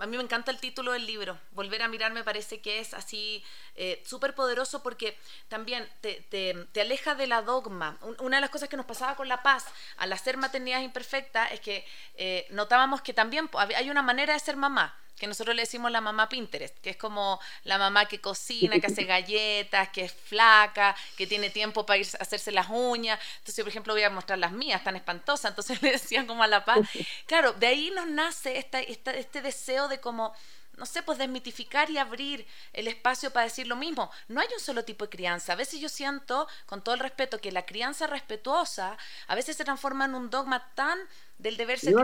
a mí me encanta el título del libro. Volver a mirar me parece que es así eh, súper poderoso porque también te, te, aleja de la dogma. Una de las cosas que nos pasaba con La Paz al hacer maternidad imperfecta es que eh, notábamos que también hay una manera de ser mamá que nosotros le decimos la mamá Pinterest, que es como la mamá que cocina, que hace galletas, que es flaca, que tiene tiempo para ir a hacerse las uñas. Entonces, por ejemplo, voy a mostrar las mías, tan espantosas. Entonces le decían como a la paz. Claro, de ahí nos nace esta, este deseo de como no sé, pues desmitificar y abrir el espacio para decir lo mismo. No hay un solo tipo de crianza. A veces yo siento, con todo el respeto, que la crianza respetuosa a veces se transforma en un dogma tan del deber ser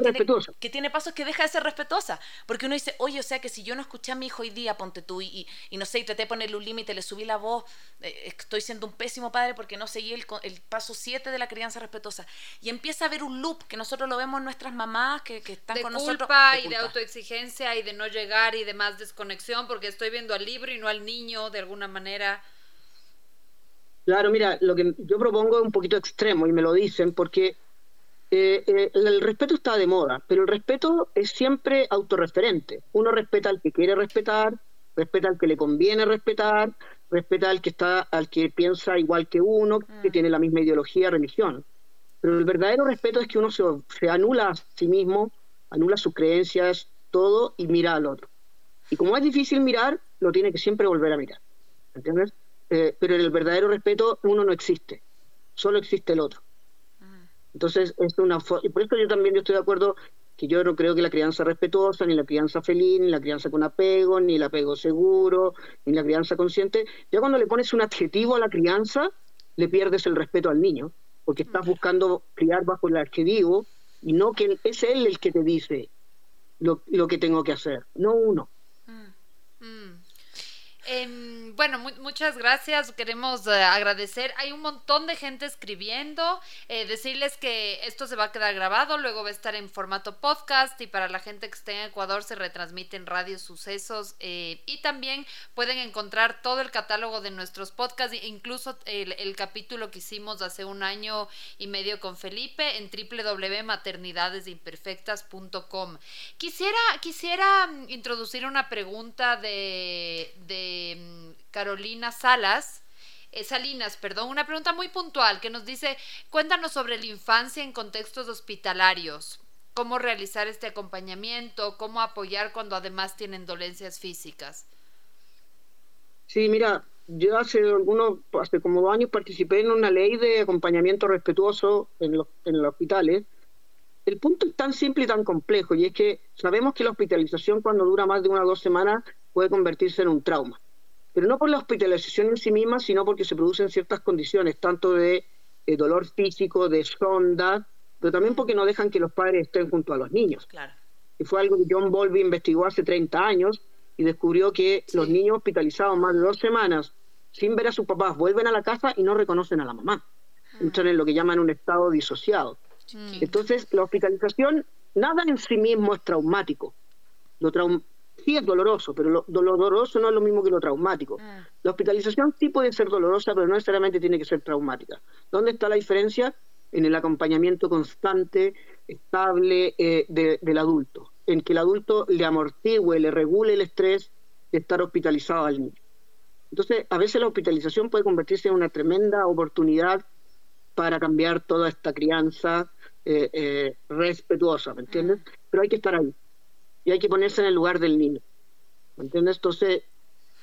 que, tiene, pasos que deja de ser respetuosa. Porque uno dice, oye, o sea que si yo no escuché a mi hijo hoy día, ponte tú, y, y, no sé, y traté de ponerle un límite, le subí la voz, eh, estoy siendo un pésimo padre porque no seguí el, el paso 7 de la crianza respetuosa. Y empieza a haber un loop que nosotros lo vemos en nuestras mamás que, que están con nosotros. de culpa y de autoexigencia y de no llegar y de más desconexión porque estoy viendo al libro y no al niño de alguna manera. Claro, mira, lo que yo propongo es un poquito extremo y me lo dicen porque eh, eh, el respeto está de moda, pero el respeto es siempre autorreferente. Uno respeta al que quiere respetar, respeta al que le conviene respetar, respeta al que está, al que piensa igual que uno, que mm. tiene la misma ideología, religión. Pero el verdadero respeto es que uno se, se anula a sí mismo, anula sus creencias, todo y mira al otro. Y como es difícil mirar, lo tiene que siempre volver a mirar. ¿Entiendes? Eh, pero en el verdadero respeto uno no existe, solo existe el otro. Entonces, es una y por eso yo también yo estoy de acuerdo que yo no creo que la crianza respetuosa, ni la crianza feliz, ni la crianza con apego, ni el apego seguro, ni la crianza consciente, ya cuando le pones un adjetivo a la crianza, le pierdes el respeto al niño, porque estás buscando criar bajo el adjetivo y no que es él el que te dice lo, lo que tengo que hacer, no uno. Em, bueno, muchas gracias. Queremos eh, agradecer. Hay un montón de gente escribiendo. Eh, decirles que esto se va a quedar grabado, luego va a estar en formato podcast y para la gente que esté en Ecuador se retransmite en Radio Sucesos eh, y también pueden encontrar todo el catálogo de nuestros podcasts, incluso el, el capítulo que hicimos hace un año y medio con Felipe en www.maternidadesimperfectas.com. Quisiera, quisiera mm, introducir una pregunta de Mm, Carolina Salas. Eh, Salinas, perdón, una pregunta muy puntual que nos dice, cuéntanos sobre la infancia en contextos hospitalarios, cómo realizar este acompañamiento, cómo apoyar cuando además tienen dolencias físicas. Sí, mira, yo hace algunos, hace como dos años participé en una ley de acompañamiento respetuoso en los, en los hospitales. El punto es tan simple y tan complejo, y es que sabemos que la hospitalización cuando dura más de una o dos semanas puede convertirse en un trauma pero no por la hospitalización en sí misma, sino porque se producen ciertas condiciones, tanto de, dolor físico, de sonda, pero también porque no dejan que los padres estén junto a los niños. Claro. Y fue algo que John Bowlby investigó hace 30 años y descubrió que los niños hospitalizados más de dos semanas sin ver a sus papás vuelven a la casa y no reconocen a la mamá. Ah. Entran en lo que llaman un estado disociado. Entonces, la hospitalización, nada en sí mismo es traumático. Lo, traum sí es doloroso, pero lo, doloroso no es lo mismo que lo traumático. Ah. La hospitalización sí puede ser dolorosa, pero no necesariamente tiene que ser traumática. ¿Dónde está la diferencia? en el acompañamiento constante, estable eh, del adulto, en que el adulto le amortigue, le regule el estrés de estar hospitalizado al niño. Entonces, a veces la hospitalización puede convertirse en una tremenda oportunidad para cambiar toda esta crianza eh, eh, respetuosa, ¿me entiendes? Pero hay que estar ahí y hay que ponerse en el lugar del niño, ¿me entiendes? Entonces,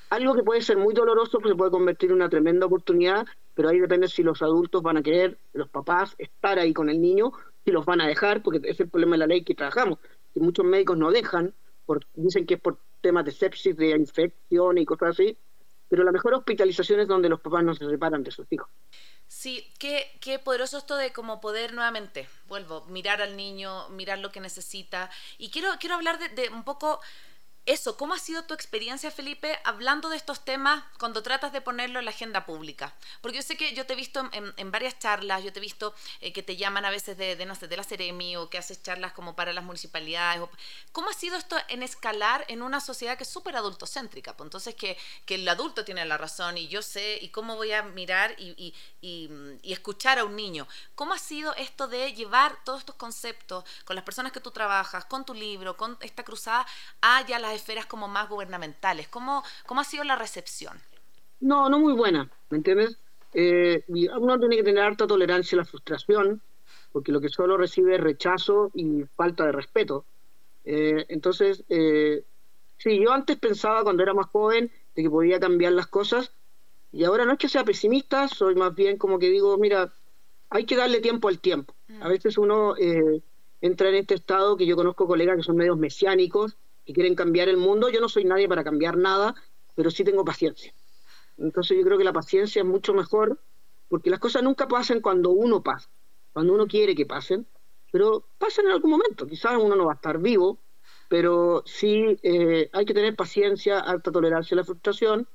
algo que puede ser muy doloroso pues se puede convertir en una tremenda oportunidad, pero ahí depende si los adultos van a querer, los papás, estar ahí con el niño, si los van a dejar, porque es el problema de la ley que trabajamos, que muchos médicos no dejan, dicen que es por temas de sepsis, de infección y cosas así, pero la mejor hospitalización es donde los papás no se separan de sus hijos. Sí, qué, qué poderoso esto de como poder nuevamente, vuelvo, mirar al niño, mirar lo que necesita. Y quiero, quiero hablar de, de un poco eso, ¿cómo ha sido tu experiencia, Felipe, hablando de estos temas cuando tratas de ponerlo en la agenda pública? Porque yo sé que yo te he visto en, varias charlas, yo te he visto eh, que te llaman a veces de, sé, de la Ceremi o que haces charlas como para las municipalidades. ¿Cómo ha sido esto en escalar en una sociedad que es súper adultocéntrica? Pues entonces que, que, el adulto tiene la razón y yo sé y cómo voy a mirar y, y, y escuchar a un niño. ¿Cómo ha sido esto de llevar todos estos conceptos con las personas que tú trabajas, con tu libro, con esta cruzada, a las esferas como más gubernamentales. ¿Cómo, cómo ha sido la recepción? No, no muy buena, ¿me entiendes? Eh, uno tiene que tener harta tolerancia a la frustración, porque lo que solo recibe es rechazo y falta de respeto. Eh, entonces, eh, sí, yo antes pensaba cuando era más joven de que podía cambiar las cosas, y ahora no es que sea pesimista, soy más bien como que digo, mira, hay que darle tiempo al tiempo. A mm. veces uno eh, entra en este estado que yo conozco colegas que son medios mesiánicos, y quieren cambiar el mundo. Yo no soy nadie para cambiar nada, pero sí tengo paciencia. Entonces yo creo que la paciencia es mucho mejor, porque las cosas nunca pasan cuando uno pasa, cuando uno quiere que pasen, pero pasan en algún momento. Quizás uno no va a estar vivo, pero sí eh, hay que tener paciencia, alta tolerancia a la frustración.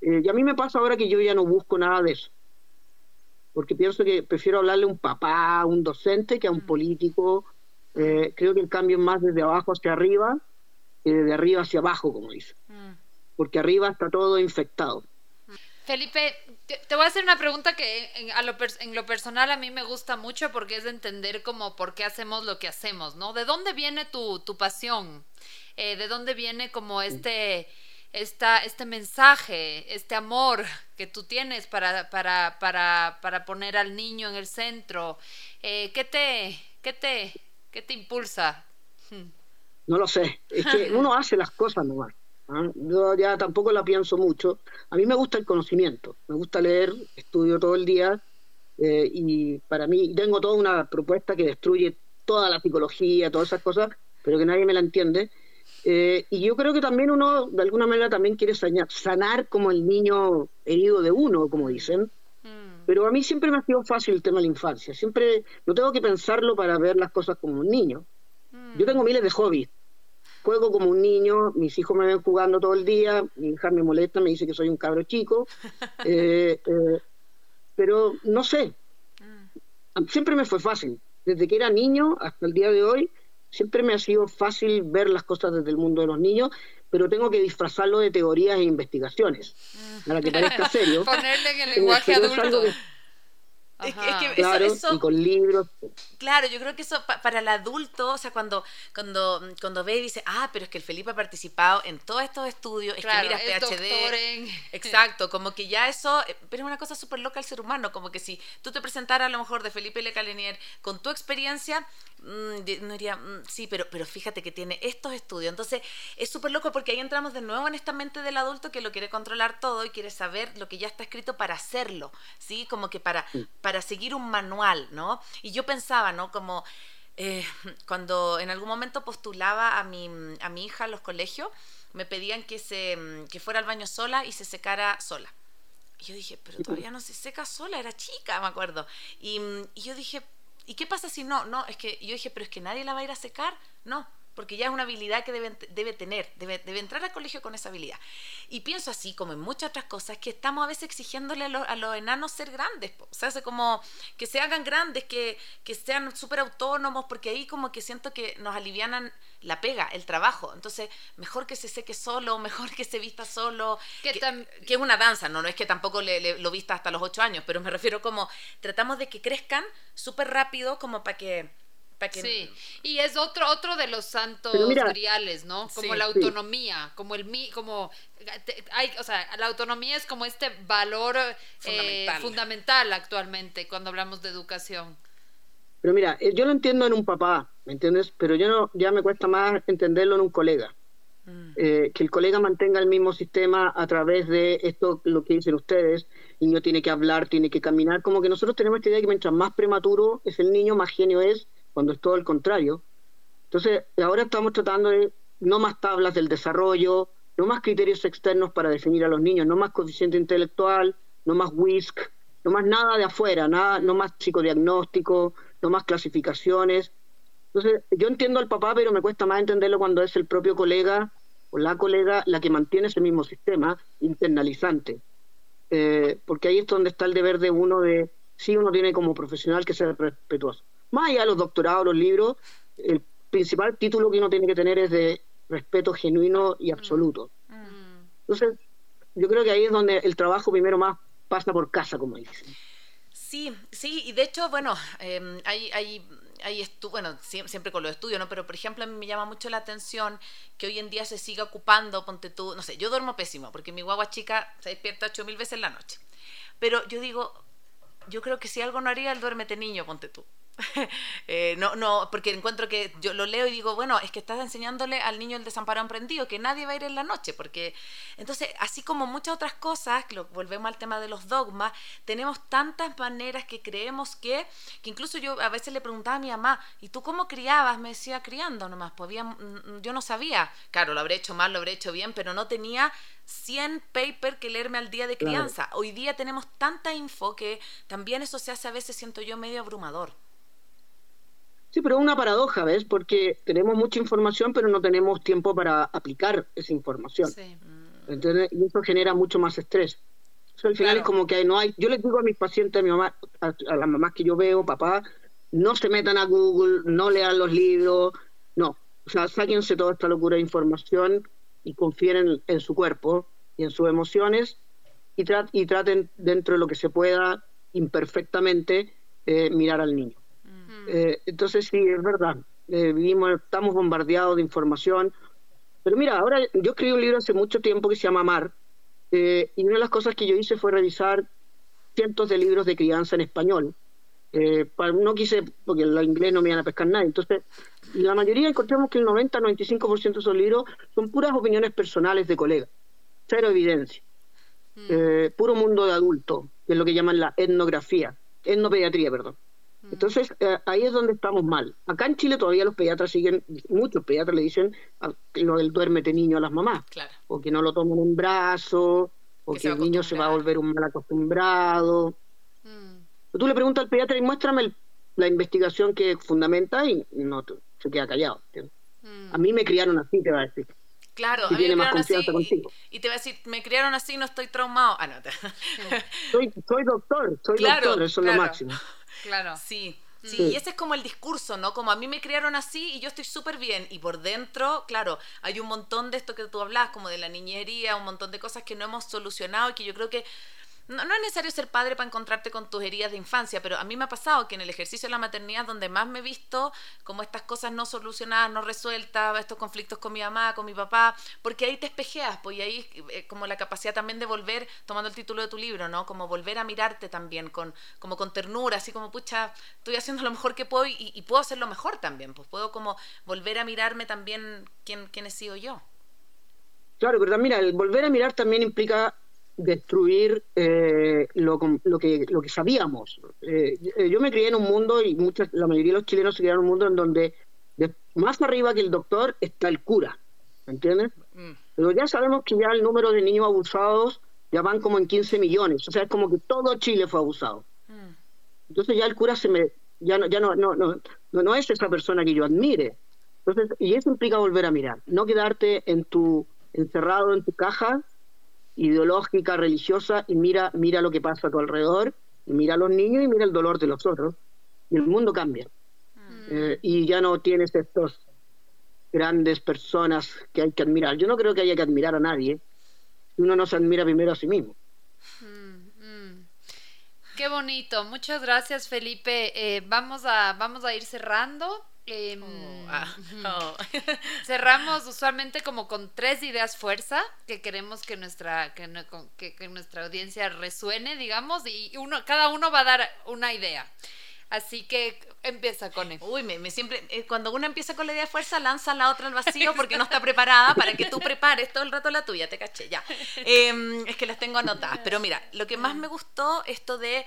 Eh, y a mí me pasa ahora que yo ya no busco nada de eso, porque pienso que prefiero hablarle a un papá, a un docente, que a un mm. político. Eh, creo que el cambio es más desde abajo hacia arriba de arriba hacia abajo, como dice. Mm. Porque arriba está todo infectado. Felipe, te, voy a hacer una pregunta que en, lo, en, lo, personal a mí me gusta mucho porque es de entender como por qué hacemos lo que hacemos, ¿no? ¿De dónde viene tu, tu pasión? Eh, ¿De dónde viene como este, esta, este mensaje, este amor que tú tienes para, para, para, para poner al niño en el centro? Eh, ¿qué, te, qué, te, ¿Qué te impulsa? No lo sé. Es que uno hace las cosas nomás. ¿ah? Yo ya tampoco la pienso mucho. A mí me gusta el conocimiento. Me gusta leer, estudio todo el día. Eh, y para mí tengo toda una propuesta que destruye toda la psicología, todas esas cosas, pero que nadie me la entiende. Eh, y yo creo que también uno, de alguna manera, también quiere sanar, sanar como el niño herido de uno, como dicen. Mm. Pero a mí siempre me ha sido fácil el tema de la infancia. Siempre no tengo que pensarlo para ver las cosas como un niño. Yo tengo miles de hobbies juego como un niño, mis hijos me ven jugando todo el día, mi hija me molesta, me dice que soy un cabro chico, eh, eh, pero no sé, mm. siempre me fue fácil, desde que era niño hasta el día de hoy, siempre me ha sido fácil ver las cosas desde el mundo de los niños, pero tengo que disfrazarlo de teorías e investigaciones, mm. para que parezca serio. Ponerle en el lenguaje adulto. Es que, claro, eso, y con libros. Claro, yo creo que eso para el adulto, o sea, cuando, cuando, cuando ve y dice, ah, pero es que el Felipe ha participado en todos estos estudios, es que mira, PhD. Exacto, como que ya eso, eh, pero es una cosa súper loca al ser humano, como que si tú te presentaras a lo mejor de Felipe Le Calenier con tu experiencia, mmm, no diría, mm, sí, pero, pero fíjate que tiene estos estudios. Entonces, es súper loco porque ahí entramos de nuevo en esta mente del adulto que lo quiere controlar todo y quiere saber lo que ya está escrito para hacerlo, ¿sí? Como que para para seguir un manual, ¿no? Y yo pensaba, ¿no? Como eh, cuando en algún momento postulaba a mi, a mi hija a los colegios, me pedían que, se, que fuera al baño sola y se secara sola. Y yo dije, pero todavía no se seca sola, era chica, me acuerdo. Y, y yo dije, ¿y qué pasa si no? No, es que yo dije, pero es que nadie la va a ir a secar. No, porque ya es una habilidad que debe, debe tener, debe, debe, entrar al colegio con esa habilidad. Y pienso así, como en muchas otras cosas, que estamos a veces exigiéndole a, a los enanos ser grandes, o sea, hace como que se hagan grandes, que, que sean súper autónomos, porque ahí como que siento que nos alivianan la pega, el trabajo. Entonces, mejor que se seque solo, mejor que se vista solo, que, que, es una danza, no, no es que tampoco le, lo vista hasta los ocho años, pero me refiero como tratamos de que crezcan súper rápido como para que Sí, y es otro otro de los santos griales, ¿no? Como la autonomía, como el mi, como hay, o sea, la autonomía es como este valor eh, fundamental. actualmente cuando hablamos de educación. Pero mira, eh, yo lo entiendo en un papá, ¿me entiendes? Pero yo no, ya me cuesta más entenderlo en un colega. Mm. Eh, que el colega mantenga el mismo sistema a través de esto, lo que dicen ustedes, el niño tiene que hablar, tiene que caminar, como que nosotros tenemos esta idea de que mientras más prematuro es el niño, más genio es, cuando es todo el contrario. Entonces, ahora estamos tratando de no más tablas del desarrollo, no más criterios externos para definir a los niños, no más coeficiente intelectual, no más WISC, no más nada de afuera, nada, no más psicodiagnóstico, no más clasificaciones. Entonces, yo entiendo al papá, pero me cuesta más entenderlo cuando es el propio colega o la colega la que mantiene ese mismo sistema internalizante. Eh, porque ahí es donde está el deber de uno de, sí, uno tiene como profesional que ser respetuoso más allá de los doctorados, los libros, el principal título que uno tiene que tener es de respeto genuino y absoluto. Mm. Entonces, yo creo que ahí es donde el trabajo primero más pasa por casa, como dicen. Sí, sí, y de hecho, bueno, eh, hay, hay, hay bueno, siempre con los estudios, ¿no? Pero por ejemplo, a mí me llama mucho la atención que hoy en día se siga ocupando, ponte tú, no sé, yo duermo pésimo, porque mi guagua chica se despierta ocho mil veces en la noche. Pero yo digo, yo creo que si algo no haría, el duérmete niño, ponte tú. Eh, no, no, porque encuentro que yo lo leo y digo, bueno, es que estás enseñándole al niño el desamparo emprendido, que nadie va a ir en la noche, porque entonces, así como muchas otras cosas, lo, volvemos al tema de los dogmas, tenemos tantas maneras que creemos que, que incluso yo a veces le preguntaba a mi mamá, ¿y tú cómo criabas? Me decía, criando nomás, pues yo no sabía, claro, lo habré hecho mal, lo habré hecho bien, pero no tenía 100 paper que leerme al día de crianza. Hoy día tenemos tanta info que también eso se hace a veces, siento yo, medio abrumador. Sí, pero es una paradoja, ¿ves? Porque tenemos mucha información, pero no tenemos tiempo para aplicar esa información. Sí. Y eso genera mucho más estrés. al final es como que no hay. Yo les digo a mis pacientes, a mi mamá, a, las mamás que yo veo, papá, no se metan a Google, no lean los libros, no. O sea, sáquense toda esta locura de información y confíen en, su cuerpo y en sus emociones y, y traten dentro de lo que se pueda, imperfectamente, eh, mirar al niño. Eh, entonces sí, es verdad, eh, vivimos, estamos bombardeados de información. Pero mira, ahora yo escribí un libro hace mucho tiempo que se llama Mar, eh, y una de las cosas que yo hice fue revisar cientos de libros de crianza en español. no quise, porque el inglés no me iban a pescar nada. Entonces, la mayoría encontramos que el 90-95% de esos libros son puras opiniones personales de colegas, cero evidencia. Mm. puro mundo de adulto, que es lo que llaman la etnografía, etnopediatría, perdón. Entonces, eh, ahí es donde estamos mal. Acá en Chile todavía los pediatras siguen, muchos pediatras le dicen que lo del duérmete niño a las mamás, o que no lo tomen en brazo, o que, el niño se va a volver un mal acostumbrado. Mm. Tú le preguntas al pediatra y muéstrame la investigación que fundamenta y no se queda callado. Mm. A mí me criaron así, te va a decir. Claro, a mí me confianza así, Y, te va a decir, me criaron así, no estoy traumado. Ah, no. soy, soy doctor, soy doctor, eso es lo máximo. Claro. Sí. Sí, y ese es como el discurso, ¿no? Como a mí me criaron así y yo estoy súper bien. Y por dentro, claro, hay un montón de esto que tú hablas, como de la niñería, un montón de cosas que no hemos solucionado y que yo creo que no, es necesario ser padre para encontrarte con tus heridas de infancia, pero a mí me ha pasado que en el ejercicio de la maternidad, donde más me he visto como estas cosas no solucionadas, no resueltas, estos conflictos con mi mamá, con mi papá, porque ahí te espejeas, pues y ahí eh, como la capacidad también de volver, tomando el título de tu libro, ¿no? Como volver a mirarte también, con, como con ternura, así como, pucha, estoy haciendo lo mejor que puedo y, puedo hacer lo mejor también, pues puedo como volver a mirarme también quién, quién he sido yo. Claro, pero mira, el volver a mirar también implica destruir eh, lo, lo, que, lo que sabíamos. Eh, yo me crié en un mundo, y muchas, la mayoría de los chilenos se criaron en un mundo en donde más arriba que el doctor está el cura, ¿me entiendes? Mm. Pero ya sabemos que ya el número de niños abusados ya van como en 15 millones, o sea, es como que todo Chile fue abusado. Mm. Entonces ya el cura se me, ya no, ya no, no, no, no, es esa persona que yo admire. Entonces, y eso implica volver a mirar, no quedarte en tu encerrado en tu caja ideológica, religiosa y mira mira lo que pasa a tu alrededor, y mira a los niños y mira el dolor de los otros y el mundo cambia. Mm. Eh, y ya no tienes estos grandes personas que hay que admirar. Yo no creo que haya que admirar a nadie. Uno no se admira primero a sí mismo. Mm, mm. Qué bonito. Muchas gracias, Felipe. Eh, vamos, a, vamos a ir cerrando. Em, oh, ah, oh. cerramos usualmente como con tres ideas fuerza que queremos que nuestra que, que, nuestra audiencia resuene digamos y uno cada uno va a dar una idea Así que empieza con él. Uy, me, siempre, eh, cuando uno empieza con la idea de fuerza, lanza la otra al vacío porque no está preparada para que tú prepares todo el rato la tuya, te caché, ya. Em, es que las tengo anotadas. Pero mira, lo que más me gustó, esto de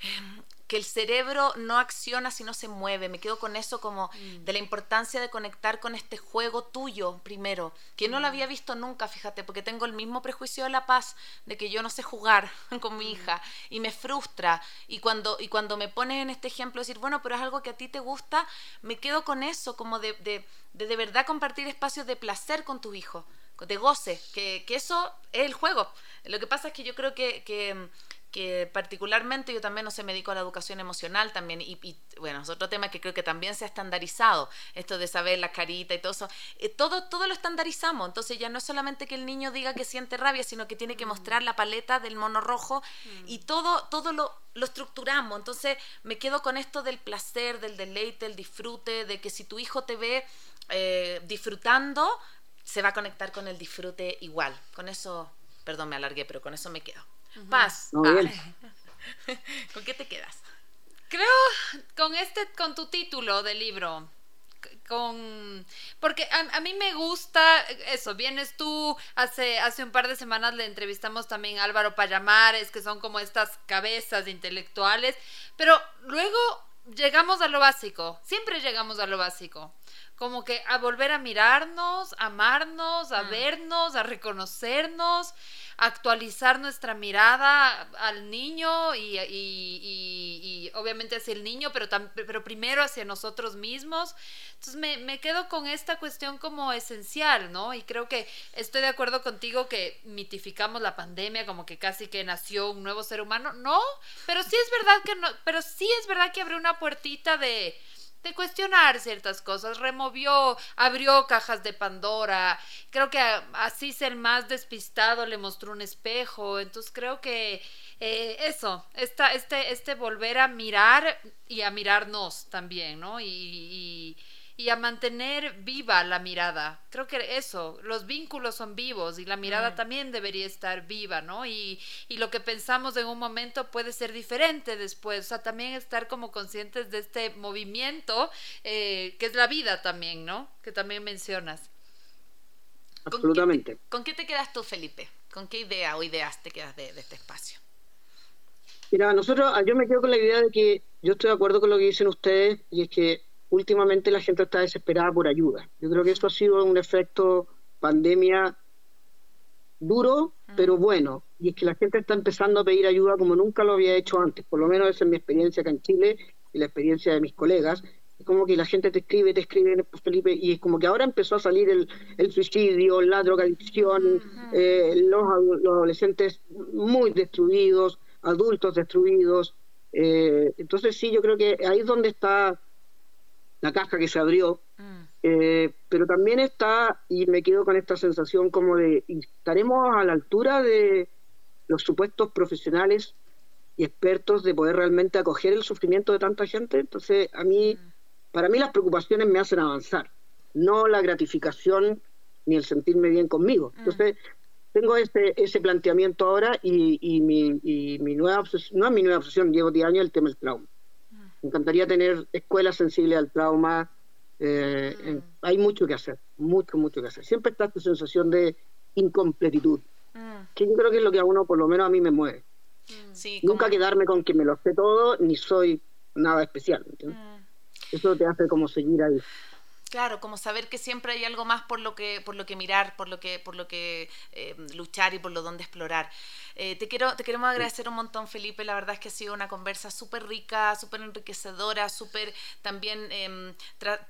em, que el cerebro no acciona si no se mueve. Me quedo con eso como mm. de la importancia de conectar con este juego tuyo primero, que no lo había mm. visto nunca, fíjate, porque tengo el mismo prejuicio de la paz, de que yo no sé jugar con mi mm. hija y me frustra. Y cuando, y cuando me pones en este ejemplo, decir, bueno, pero es algo que a ti te gusta, me quedo con eso, como de de, de, verdad compartir espacios de placer con tu hijo de goce, que, que, eso es el juego. Lo que pasa es que yo creo que, que que particularmente yo también no sé, me dedico a la educación emocional también y, bueno, es otro tema que creo que también se ha estandarizado, esto de saber la carita y todo eso, eh, todo, todo lo estandarizamos, entonces ya no es solamente que el niño diga que siente rabia, sino que tiene que mm. mostrar la paleta del mono rojo mm. y todo, todo lo, lo estructuramos, entonces me quedo con esto del placer, del deleite, el disfrute, de que si tu hijo te ve eh, disfrutando, se va a conectar con el disfrute igual, con eso, perdón, me alargué, pero con eso me quedo. Paz. ¿Con qué te quedas? Creo con este, con tu título del libro. Con porque a, mí me gusta eso, vienes tú, hace, hace un par de semanas le entrevistamos también a Álvaro Payamares, que son como estas cabezas intelectuales, pero luego llegamos a lo básico, siempre llegamos a lo básico como que a volver a mirarnos, a amarnos, a mm. vernos, a reconocernos, actualizar nuestra mirada al niño y, y, obviamente hacia el niño, pero, pero primero hacia nosotros mismos. Entonces me, me, quedo con esta cuestión como esencial, ¿no? Y creo que estoy de acuerdo contigo que mitificamos la pandemia como que casi que nació un nuevo ser humano. No, pero sí es verdad que no, pero sí es verdad que abrió una puertita de de cuestionar ciertas cosas, removió, abrió cajas de Pandora, creo que así ser más despistado le mostró un espejo, entonces creo que eh, eso, esta, este, este volver a mirar y a mirarnos también, ¿no? y y a mantener viva la mirada. Creo que eso, los vínculos son vivos y la mirada mm. también debería estar viva, ¿no? Y, y, lo que pensamos en un momento puede ser diferente después, o sea, también estar como conscientes de este movimiento eh, que es la vida también, ¿no? Que también mencionas. Absolutamente. ¿Con qué, te, quedas tú, Felipe? ¿Con qué idea o ideas te quedas de, de este espacio? Mira, nosotros, yo me quedo con la idea de que yo estoy de acuerdo con lo que dicen ustedes y es que últimamente la gente está desesperada por ayuda. Yo creo que eso ha sido un efecto pandemia duro, ah. pero bueno. Y es que la gente está empezando a pedir ayuda como nunca lo había hecho antes. Por lo menos esa es mi experiencia acá en Chile y la experiencia de mis colegas. Es como que la gente te escribe, te escribe, Felipe, y es como que ahora empezó a salir el, el suicidio, la drogadicción, eh, los, adolescentes muy destruidos, adultos destruidos. Eh, entonces sí, yo creo que ahí es donde está la caja que se abrió, mm. eh, pero también está, y me quedo con esta sensación como de, ¿estaremos a la altura de los supuestos profesionales y expertos de poder realmente acoger el sufrimiento de tanta gente? Entonces, a mí, mm. para mí las preocupaciones me hacen avanzar, no la gratificación ni el sentirme bien conmigo. Mm. Entonces, tengo ese, ese planteamiento ahora y, y, mi, y mi nueva obsesión, no es mi nueva obsesión, llevo 10 años el tema del trauma. Me encantaría tener escuelas sensibles al trauma. Eh, mm. hay mucho que hacer, mucho, mucho que hacer. Siempre está esta sensación de incompletitud, mm. que yo creo que es lo que a uno, por lo menos a mí, me mueve. Mm. Nunca quedarme con que me lo sé todo, ni soy nada especial. Eso te hace como seguir ahí. Claro, como saber que siempre hay algo más por lo que, por lo que mirar, por lo que, por lo que eh, luchar y por lo donde explorar. Eh, te quiero, te queremos agradecer un montón, Felipe. La verdad es que ha sido una conversa súper rica, súper enriquecedora, súper también em,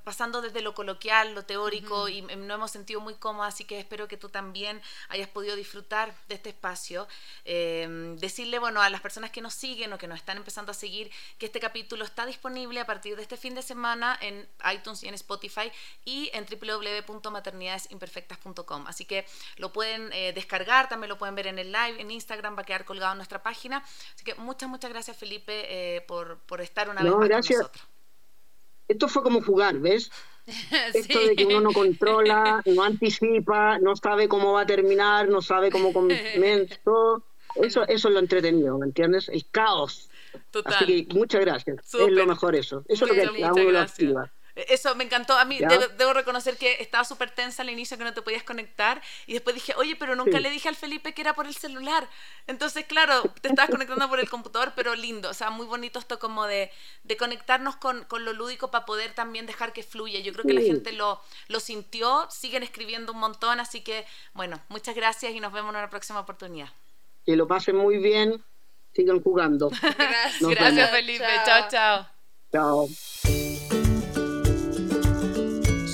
pasando desde lo coloquial, lo teórico, y em, nos hemos sentido muy cómodos, así que espero que tú también hayas podido disfrutar de este espacio. Em, decirle, bueno, a las personas que nos siguen o que nos están empezando a seguir, que este capítulo está disponible a partir de este fin de semana en iTunes y en Spotify y en www.maternidadesimperfectas.com. Así que lo pueden eh, descargar, también lo pueden ver en el live, en Instagram, va a quedar colgado en nuestra página. Así que muchas, muchas gracias Felipe eh, por, por, estar una vez más gracias. con nosotros. Esto fue como jugar, ¿ves? Esto de que uno no controla, no anticipa, no sabe cómo va a terminar, no sabe cómo comenzó. Eso, eso es lo entretenido, ¿me entiendes? El caos. Total. Así que muchas gracias. Es lo mejor eso. Eso es lo que a uno lo activa. Eso me encantó. A mí debo, reconocer que estaba súper tensa al inicio que no te podías conectar y después dije, oye, pero nunca le dije al Felipe que era por el celular. Entonces, claro, te estabas conectando por el computador, pero lindo. O sea, muy bonito esto como de, de conectarnos con, con, lo lúdico para poder también dejar que fluya. Yo creo que la gente lo, lo sintió, siguen escribiendo un montón, así que, bueno, muchas gracias y nos vemos en una próxima oportunidad. Que lo pasen muy bien, sigan jugando. Gracias, gracias Felipe. Chao, chao. Chao.